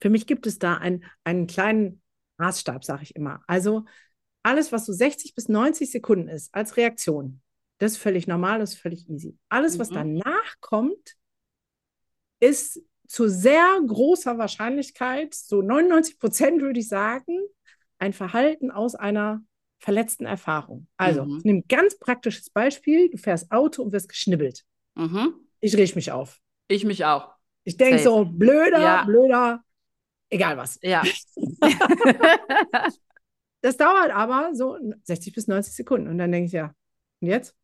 für mich gibt es da ein, einen kleinen Maßstab, sage ich immer. Also alles, was so 60 bis 90 Sekunden ist als Reaktion, das ist völlig normal, das ist völlig easy. Alles, was Mhm. danach kommt, ist zu sehr großer Wahrscheinlichkeit, so 99 Prozent würde ich sagen, ein Verhalten aus einer verletzten Erfahrung. Also, Mhm. ich nehme ein ganz praktisches Beispiel. Du fährst Auto und wirst geschnibbelt. Mhm. Ich rieche mich auf. Ich mich auch. Ich denke so, blöder, Ja. blöder, egal was. Ja. Das dauert aber so 60 bis 90 Sekunden. Und dann denke ich, ja, und jetzt?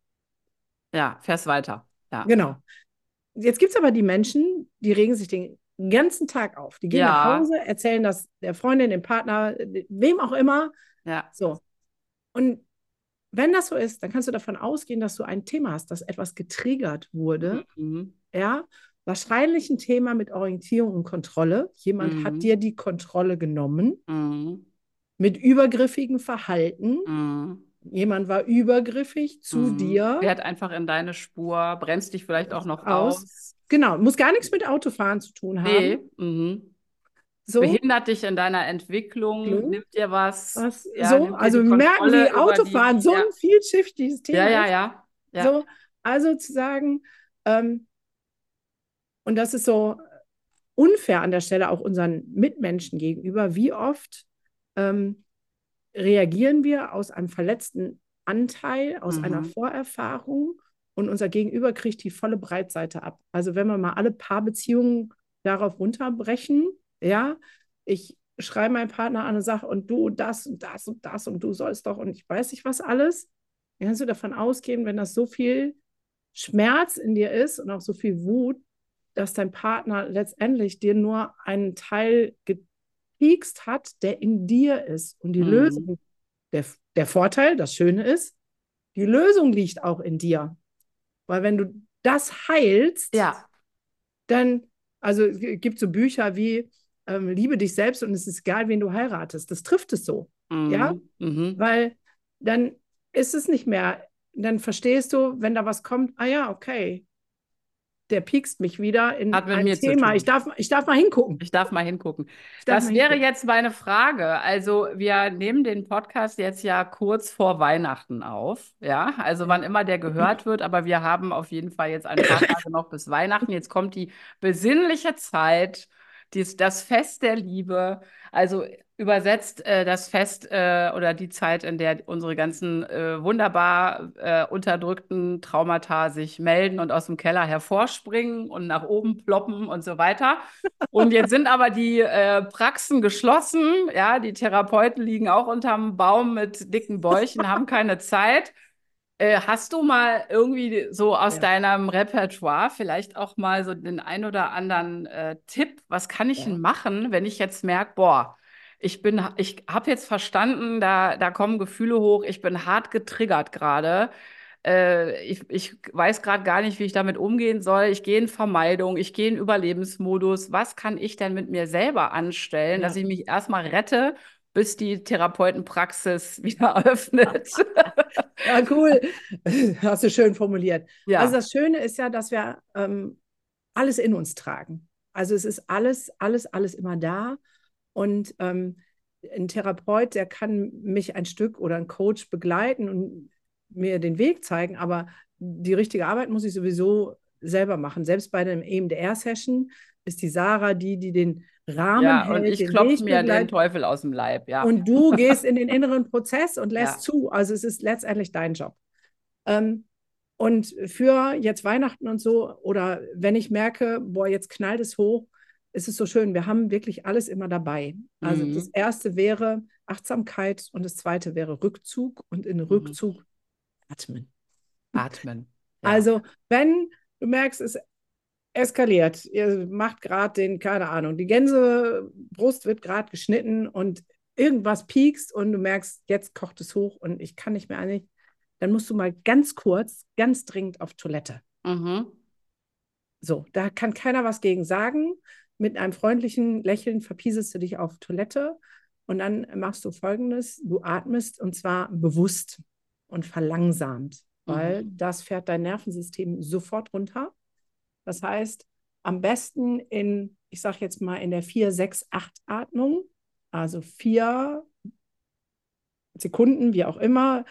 ja, fährst weiter. Ja. Genau. Jetzt gibt es aber die Menschen, die regen sich den ganzen Tag auf. Die gehen Ja. nach Hause, erzählen das der Freundin, dem Partner, wem auch immer. Ja. So. Und wenn das so ist, dann kannst du davon ausgehen, dass du ein Thema hast, dass etwas getriggert wurde. Mhm. Ja, wahrscheinlich ein Thema mit Orientierung und Kontrolle. Jemand Mhm. hat dir die Kontrolle genommen Mhm. mit übergriffigem Verhalten. Mhm. Jemand war übergriffig zu Mhm. dir. Fährt einfach in deine Spur, bremst dich vielleicht auch noch Aus. aus. Genau, muss gar nichts mit Autofahren zu tun haben. Nee. So, Behindert dich in deiner Entwicklung, Entwicklung. nimmt dir was. was, ja, so also die wir merken, über Autofahren die, so ja. ein vielschichtiges Thema Ja, ja, ja. Ja. So, also zu sagen, ähm, und das ist so unfair an der Stelle auch unseren Mitmenschen gegenüber, wie oft ähm, reagieren wir aus einem verletzten Anteil, aus einer Mhm. Vorerfahrung und unser Gegenüber kriegt die volle Breitseite ab. Also wenn wir mal alle Paarbeziehungen darauf runterbrechen, ja, ich schreibe meinen Partner an und sage, und du das und das und das und du sollst doch und ich weiß nicht was alles, kannst du davon ausgehen, wenn das so viel Schmerz in dir ist und auch so viel Wut, dass dein Partner letztendlich dir nur einen Teil gepiekst hat, der in dir ist. Und die Mhm. Lösung, der, der Vorteil, das Schöne ist, die Lösung liegt auch in dir. Weil wenn du das heilst, Ja. dann, also es gibt so Bücher wie ähm, Liebe dich selbst und es ist egal, wen du heiratest. Das trifft es so. Mhm. Ja? Mhm. Weil dann ist es nicht mehr, dann verstehst du, wenn da was kommt, ah ja, okay, der piekst mich wieder in ein Thema. Ich darf, ich darf mal hingucken. Ich darf mal hingucken. Darf Das mal wäre hingucken. jetzt meine Frage. Also, wir nehmen den Podcast jetzt ja kurz vor Weihnachten auf. Ja, also wann immer der gehört wird, aber wir haben auf jeden Fall jetzt ein paar Tage noch bis Weihnachten. Jetzt kommt die besinnliche Zeit, dies, das Fest der Liebe. Also übersetzt äh, das Fest äh, oder die Zeit, in der unsere ganzen äh, wunderbar äh, unterdrückten Traumata sich melden und aus dem Keller hervorspringen und nach oben ploppen und so weiter. Und jetzt sind aber die äh, Praxen geschlossen. Ja, die Therapeuten liegen auch unterm Baum mit dicken Bäuchen, haben keine Zeit. Äh, hast du mal irgendwie so aus Ja. deinem Repertoire vielleicht auch mal so den ein oder anderen äh, Tipp? Was kann ich Ja. denn machen, wenn ich jetzt merke, boah, ich bin, ich habe jetzt verstanden, da, da kommen Gefühle hoch, ich bin hart getriggert gerade. Äh, ich, ich weiß gerade gar nicht, wie ich damit umgehen soll. Ich gehe in Vermeidung, ich gehe in Überlebensmodus. Was kann ich denn mit mir selber anstellen, dass Ja. ich mich erstmal rette, bis die Therapeutenpraxis wieder öffnet? Ja, cool. Hast du schön formuliert. Ja. Also das Schöne ist ja, dass wir ähm, alles in uns tragen. Also es ist alles, alles, alles immer da. Und ähm, ein Therapeut, der kann mich ein Stück oder ein Coach begleiten und mir den Weg zeigen, aber die richtige Arbeit muss ich sowieso selber machen. Selbst bei einem EMDR-Session ist die Sarah die, die den Rahmen Ja, hält, und ich klopfe mir den. Teufel aus dem Leib, ja. Und du gehst in den inneren Prozess und lässt Ja. zu. Also es ist letztendlich dein Job. Ähm, und für jetzt Weihnachten und so, oder wenn ich merke, boah, jetzt knallt es hoch, ist es so schön. Wir haben wirklich alles immer dabei. Also Mhm. das erste wäre Achtsamkeit und das zweite wäre Rückzug und in Rückzug atmen. Atmen. Ja. Also, wenn du merkst, es eskaliert, ihr macht gerade den, keine Ahnung, die Gänsebrust wird gerade geschnitten und irgendwas piekst und du merkst, jetzt kocht es hoch und ich kann nicht mehr eigentlich, dann musst du mal ganz kurz, ganz dringend auf Toilette. Mhm. So, da kann keiner was gegen sagen. Mit einem freundlichen Lächeln verpiesest du dich auf Toilette und dann machst du folgendes: Du atmest und zwar bewusst und verlangsamt, weil Mhm. das fährt dein Nervensystem sofort runter. Das heißt, am besten in, ich sage jetzt mal, in der 4, 6, 8 Atmung, also vier Sekunden, wie auch immer,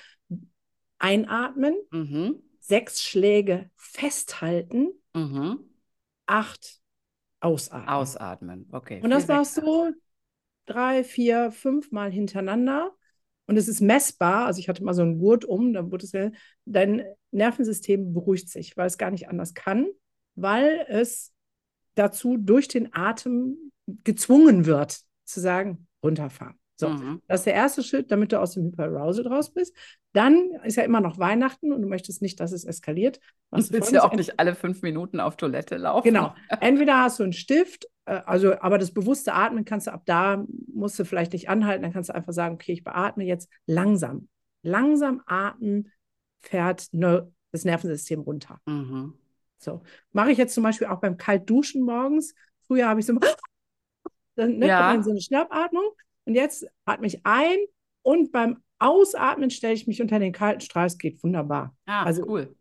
einatmen, Mhm. sechs Schläge festhalten, Mhm. acht ausatmen. Ausatmen. Okay. Und das machst du drei, vier, fünf Mal hintereinander. Und es ist messbar. Also ich hatte mal so einen Gurt um, dann wurde es ja, dein Nervensystem beruhigt sich, weil es gar nicht anders kann, weil es dazu durch den Atem gezwungen wird, zu sagen, runterfahren. So, Mhm. das ist der erste Schritt, damit du aus dem Hyperarousal raus bist. Dann ist ja immer noch Weihnachten und du möchtest nicht, dass es eskaliert. Du Machst willst ja auch nicht alle fünf Minuten auf Toilette laufen. Genau. Entweder hast du einen Stift, äh, also, aber das bewusste Atmen kannst du ab da, musst du vielleicht nicht anhalten, dann kannst du einfach sagen, okay, ich beatme jetzt langsam. Langsam atmen fährt ne, das Nervensystem runter. Mhm. So. Mache ich jetzt zum Beispiel auch beim Kaltduschen morgens. Früher habe ich so, dann ne, Ja. so eine Schnappatmung und jetzt atme ich ein und beim Ausatmen stelle ich mich unter den kalten Strahl. Es geht wunderbar. Ah, Also- cool.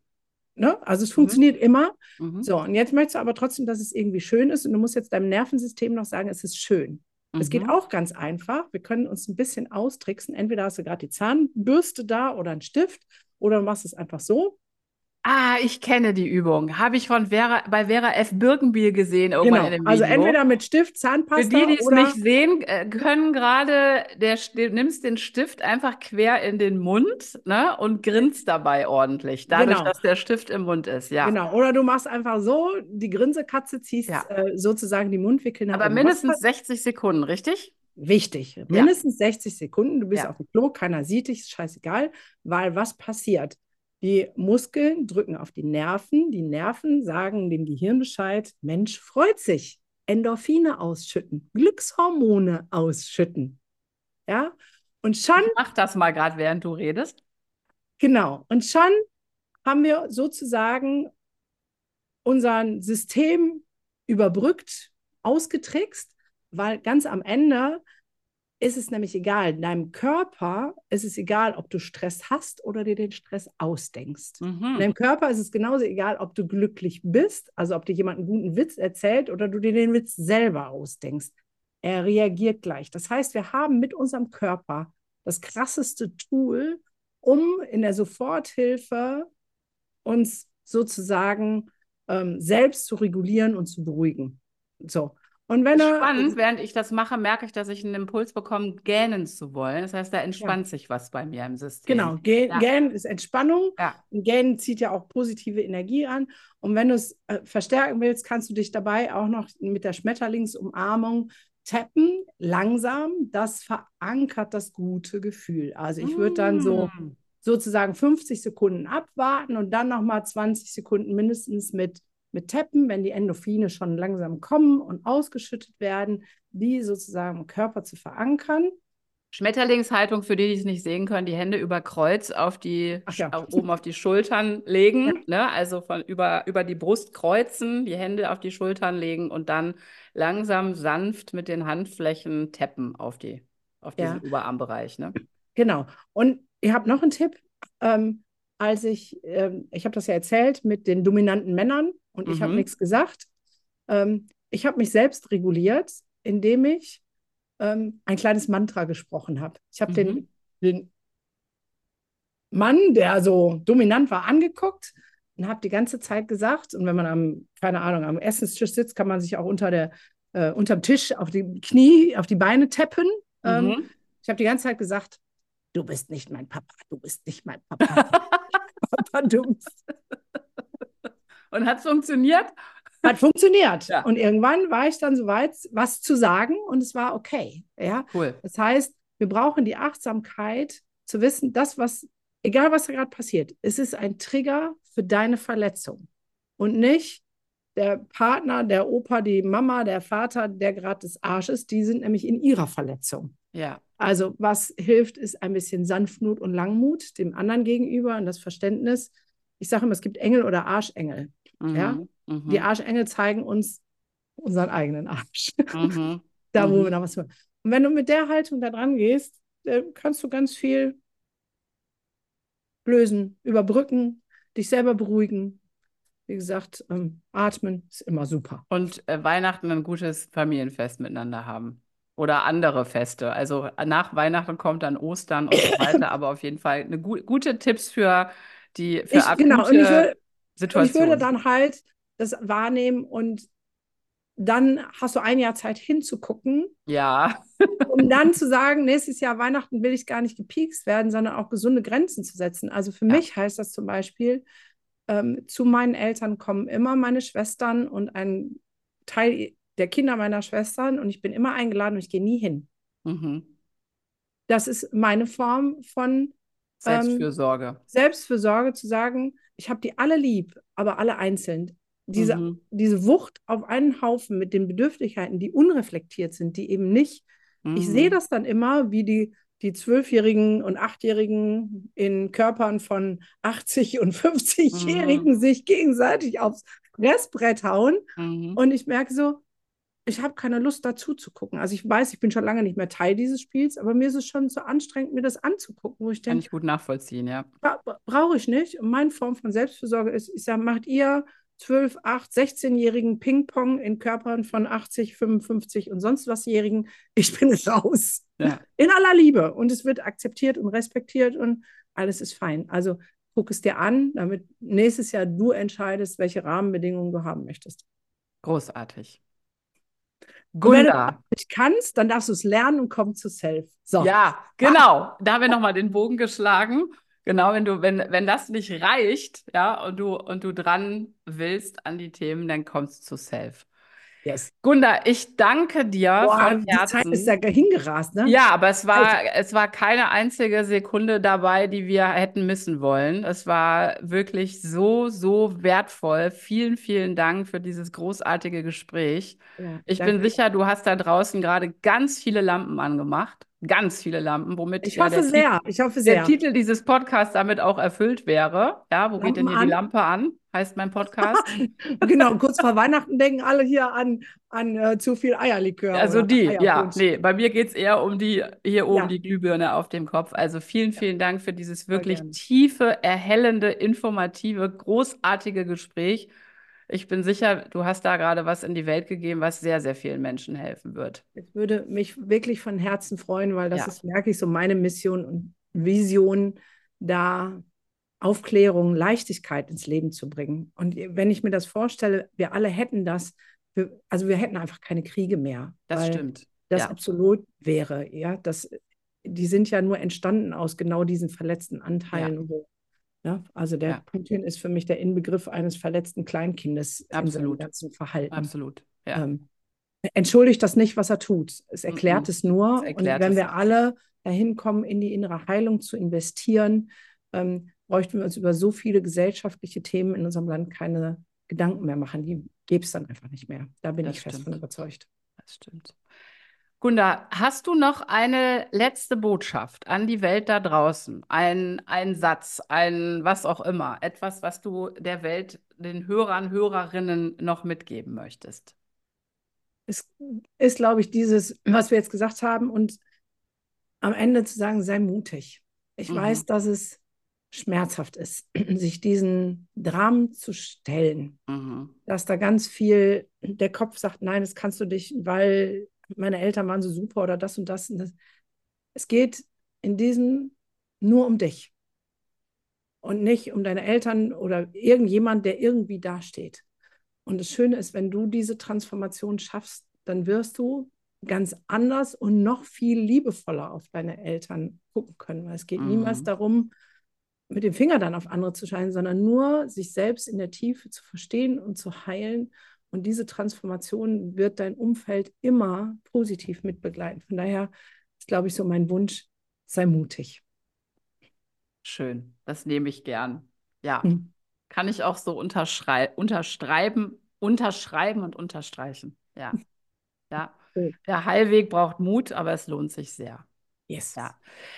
Ne? Also es Mhm. funktioniert immer. Mhm. So, und jetzt möchtest du aber trotzdem, dass es irgendwie schön ist und du musst jetzt deinem Nervensystem noch sagen, es ist schön. Es geht Mhm. auch ganz einfach. Wir können uns ein bisschen austricksen. Entweder hast du gerade die Zahnbürste da oder einen Stift oder du machst es einfach so. Ah, ich kenne die Übung. Habe ich von Vera, bei Vera F. Birkenbiel gesehen, irgendwann Genau. Also entweder mit Stift, Für Zahnpasta die, die es nicht sehen äh, können, gerade, der, du nimmst den Stift einfach quer in den Mund, ne, und grinst dabei ordentlich, dadurch, Genau. dass der Stift im Mund ist, ja. genau. Oder du machst einfach so, die Grinsekatze ziehst Ja. äh, sozusagen die Mundwinkel nach Aber mindestens Was 60 Sekunden, richtig? Wichtig. Mindestens 60 Sekunden. Du bist Ja. auf dem Klo, keiner sieht dich, ist scheißegal, weil was passiert? Die Muskeln drücken auf die Nerven. Die Nerven sagen dem Gehirn Bescheid: Mensch, freut sich. Endorphine ausschütten, Glückshormone ausschütten. Ja, und schon, Mach das mal gerade, während du redest. genau, und schon haben wir sozusagen unser System überbrückt, ausgetrickst, weil ganz am Ende ist es nämlich egal. In deinem Körper ist es egal, ob du Stress hast oder dir den Stress ausdenkst. In Mhm. deinem Körper ist es genauso egal, ob du glücklich bist, also ob dir jemand einen guten Witz erzählt oder du dir den Witz selber ausdenkst. Er reagiert gleich. Das heißt, wir haben mit unserem Körper das krasseste Tool, um in der Soforthilfe uns sozusagen ähm, selbst zu regulieren und zu beruhigen. So. Und wenn er, Spannend, während ich das mache, merke ich, dass ich einen Impuls bekomme, gähnen zu wollen. Das heißt, da entspannt sich was bei mir im System. Genau, Gähnen Ja. Gähnen ist Entspannung. Ja. Und Gähnen zieht ja auch positive Energie an. Und wenn du es äh, verstärken willst, kannst du dich dabei auch noch mit der Schmetterlingsumarmung tappen, langsam. Das verankert das gute Gefühl. Also ich würde dann so Mm. sozusagen 50 Sekunden abwarten und dann nochmal 20 Sekunden mindestens mit, mit tappen, wenn die Endorphine schon langsam kommen und ausgeschüttet werden, die sozusagen im Körper zu verankern. Schmetterlingshaltung, für die, die es nicht sehen können, die Hände über Kreuz auf die, ja. auf- oben auf die Schultern legen, ne? Also von über, über die Brust kreuzen, die Hände auf die Schultern legen und dann langsam sanft mit den Handflächen tappen auf die, auf Ja. diesen Oberarmbereich, ne? Genau. Und ich habe noch einen Tipp. Ähm, als ich, ähm, ich habe das ja erzählt mit den dominanten Männern und ich habe Mhm. nichts gesagt. Ähm, ich habe mich selbst reguliert, indem ich ähm, ein kleines Mantra gesprochen habe. Ich habe den, Mhm. den Mann, der so dominant war, angeguckt und habe die ganze Zeit gesagt, und wenn man am, keine Ahnung, am Essenstisch sitzt, kann man sich auch unter der, äh, unterm Tisch auf die Knie, auf die Beine tappen. Ähm, Mhm. ich habe die ganze Zeit gesagt, du bist nicht mein Papa, du bist nicht mein Papa. Papa, du bist. Und hat es funktioniert? Hat funktioniert. Ja. Und irgendwann war ich dann soweit, was zu sagen und es war okay. Ja? Cool. Das heißt, wir brauchen die Achtsamkeit zu wissen, das, was, egal was da gerade passiert, es ist ein Trigger für deine Verletzung und nicht der Partner, der Opa, die Mama, der Vater, der gerade des Arsches, die sind nämlich in ihrer Verletzung. Ja. Also was hilft, ist ein bisschen Sanftmut und Langmut dem anderen gegenüber und das Verständnis. Ich sage immer, es gibt Engel oder Arschengel. Mhm. Ja? Mhm. Die Arschengel zeigen uns unseren eigenen Arsch. Mhm. da, wo Mhm. wir noch was machen. Und wenn du mit der Haltung da dran gehst, äh, kannst du ganz viel lösen, überbrücken, dich selber beruhigen. Wie gesagt, ähm, atmen ist immer super. Und äh, Weihnachten ein gutes Familienfest miteinander haben. Oder andere Feste. Also äh, nach Weihnachten kommt dann Ostern und so weiter, aber auf jeden Fall eine gu gute Tipps für die für Ich, akute genau, und ich, würd, und ich Situationen. würde dann halt das wahrnehmen und dann hast du ein Jahr Zeit hinzugucken, ja, um dann zu sagen, nächstes Jahr Weihnachten will ich gar nicht gepiekst werden, sondern auch gesunde Grenzen zu setzen. Also für Ja. mich heißt das zum Beispiel, ähm, zu meinen Eltern kommen immer meine Schwestern und ein Teil der Kinder meiner Schwestern und ich bin immer eingeladen und ich gehe nie hin. mhm. Das ist meine Form von Selbstfürsorge. Selbstfürsorge, zu sagen, ich habe die alle lieb, aber alle einzeln. Diese, Mhm. diese Wucht auf einen Haufen mit den Bedürftigkeiten, die unreflektiert sind, die eben nicht Ich Mhm. sehe das dann immer, wie die, die Zwölfjährigen und Achtjährigen in Körpern von 80 und 50-Jährigen sich gegenseitig aufs Fressbrett hauen. Mhm. Und ich merke so, ich habe keine Lust dazu zu gucken. Also ich weiß, ich bin schon lange nicht mehr Teil dieses Spiels, aber mir ist es schon so anstrengend, mir das anzugucken, wo ich Kann denke, ich gut nachvollziehen, ja. bra brauche ich nicht. Und meine Form von Selbstfürsorge ist, ich sage, macht ihr 12, 8, 16-jährigen Ping-Pong in Körpern von 80, 55 und sonst wasjährigen. Ich bin raus. Ja. In aller Liebe. Und es wird akzeptiert und respektiert und alles ist fein. Also guck es dir an, damit nächstes Jahr du entscheidest, welche Rahmenbedingungen du haben möchtest. Großartig. Und wenn du Gunda. nicht kannst, dann darfst du es lernen und komm zu Self. So. Ja, genau. Da haben wir nochmal den Bogen geschlagen. Genau, wenn du, wenn, wenn das nicht reicht, ja, und du, und du dran willst an die Themen, dann kommst du zu Self. Yes. Gunda, ich danke dir Boah, von die Zeit ist ja hingerast, ne? Ja, aber es war, es war keine einzige Sekunde dabei, die wir hätten missen wollen. Es war wirklich so, so wertvoll. Vielen, vielen Dank für dieses großartige Gespräch. Ja, Ich danke. bin sicher, du hast da draußen gerade ganz viele Lampen angemacht. Ganz viele Lampen, womit Ich ja hoffe der, sehr. Ich hoffe der sehr. Titel dieses Podcasts damit auch erfüllt wäre. Ja, wo geht denn hier Lampen die an. Lampe an? Heißt mein Podcast. Genau, kurz vor Weihnachten denken alle hier an, an äh, zu viel Eierlikör. Also die, ja, Eierpunsch. nee, bei mir geht es eher um die, hier oben Ja. die Glühbirne auf dem Kopf. Also vielen, vielen Dank für dieses wirklich tiefe, erhellende, informative, großartige Gespräch. Ich bin sicher, du hast da gerade was in die Welt gegeben, was sehr, sehr vielen Menschen helfen wird. Es würde mich wirklich von Herzen freuen, weil das Ja. ist, merke ich, so meine Mission und Vision, da Aufklärung, Leichtigkeit ins Leben zu bringen. Und wenn ich mir das vorstelle, wir alle hätten das, wir, also wir hätten einfach keine Kriege mehr. Das stimmt. Das Ja. absolut wäre, ja. Das, die sind ja nur entstanden aus genau diesen verletzten Anteilen. Wo, ja, also der Ja. Putin ist für mich der Inbegriff eines verletzten Kleinkindes Absolut. ganzen Verhalten. Absolut. Ja. Ähm, entschuldigt das nicht, was er tut. Es erklärt Mhm. es nur. Es erklärt und wenn es. wir alle dahin kommen, in die innere Heilung zu investieren, ähm, bräuchten wir uns über so viele gesellschaftliche Themen in unserem Land keine Gedanken mehr machen. Die gäbe es dann einfach nicht mehr. Da bin Das ich fest stimmt. von überzeugt. Das stimmt. Gunda, hast du noch eine letzte Botschaft an die Welt da draußen? Ein, ein Satz, ein was auch immer, etwas, was du der Welt, den Hörern, Hörerinnen noch mitgeben möchtest? Es ist, glaube ich, dieses, was wir jetzt gesagt haben und am Ende zu sagen, sei mutig. Ich Mhm. weiß, dass es schmerzhaft ist, sich diesen Dramen zu stellen. Mhm. dass da ganz viel der Kopf sagt, nein, das kannst du dich, weil meine Eltern waren so super oder das und das. Und das. Es geht in diesem nur um dich und nicht um deine Eltern oder irgendjemand, der irgendwie dasteht. Und das Schöne ist, wenn du diese Transformation schaffst, dann wirst du ganz anders und noch viel liebevoller auf deine Eltern gucken können. Weil es geht Mhm. niemals darum, mit dem Finger dann auf andere zu scheinen, sondern nur sich selbst in der Tiefe zu verstehen und zu heilen. Und diese Transformation wird dein Umfeld immer positiv mitbegleiten. Von daher ist, glaube ich, so mein Wunsch, sei mutig. Schön, das nehme ich gern. Ja, Hm. kann ich auch so unterschrei unterschreiben, unterschreiben und unterstreichen. Ja. Ja. Der Heilweg braucht Mut, aber es lohnt sich sehr. Yes. Ja.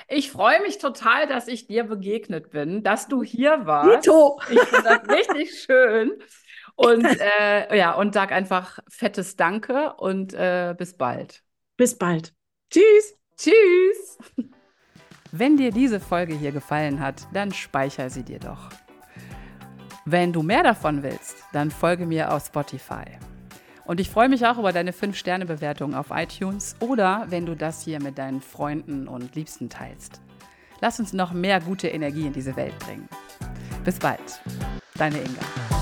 Ich freue mich total, dass ich dir begegnet bin, dass du hier warst. Dito. Ich finde das richtig schön. Und äh, ja, und sag einfach fettes Danke und äh, bis bald. Bis bald. Tschüss. Tschüss. Wenn dir diese Folge hier gefallen hat, dann speicher sie dir doch. Wenn du mehr davon willst, dann folge mir auf Spotify. Und ich freue mich auch über deine 5-Sterne-Bewertung auf iTunes oder wenn du das hier mit deinen Freunden und Liebsten teilst. Lass uns noch mehr gute Energie in diese Welt bringen. Bis bald, deine Inga.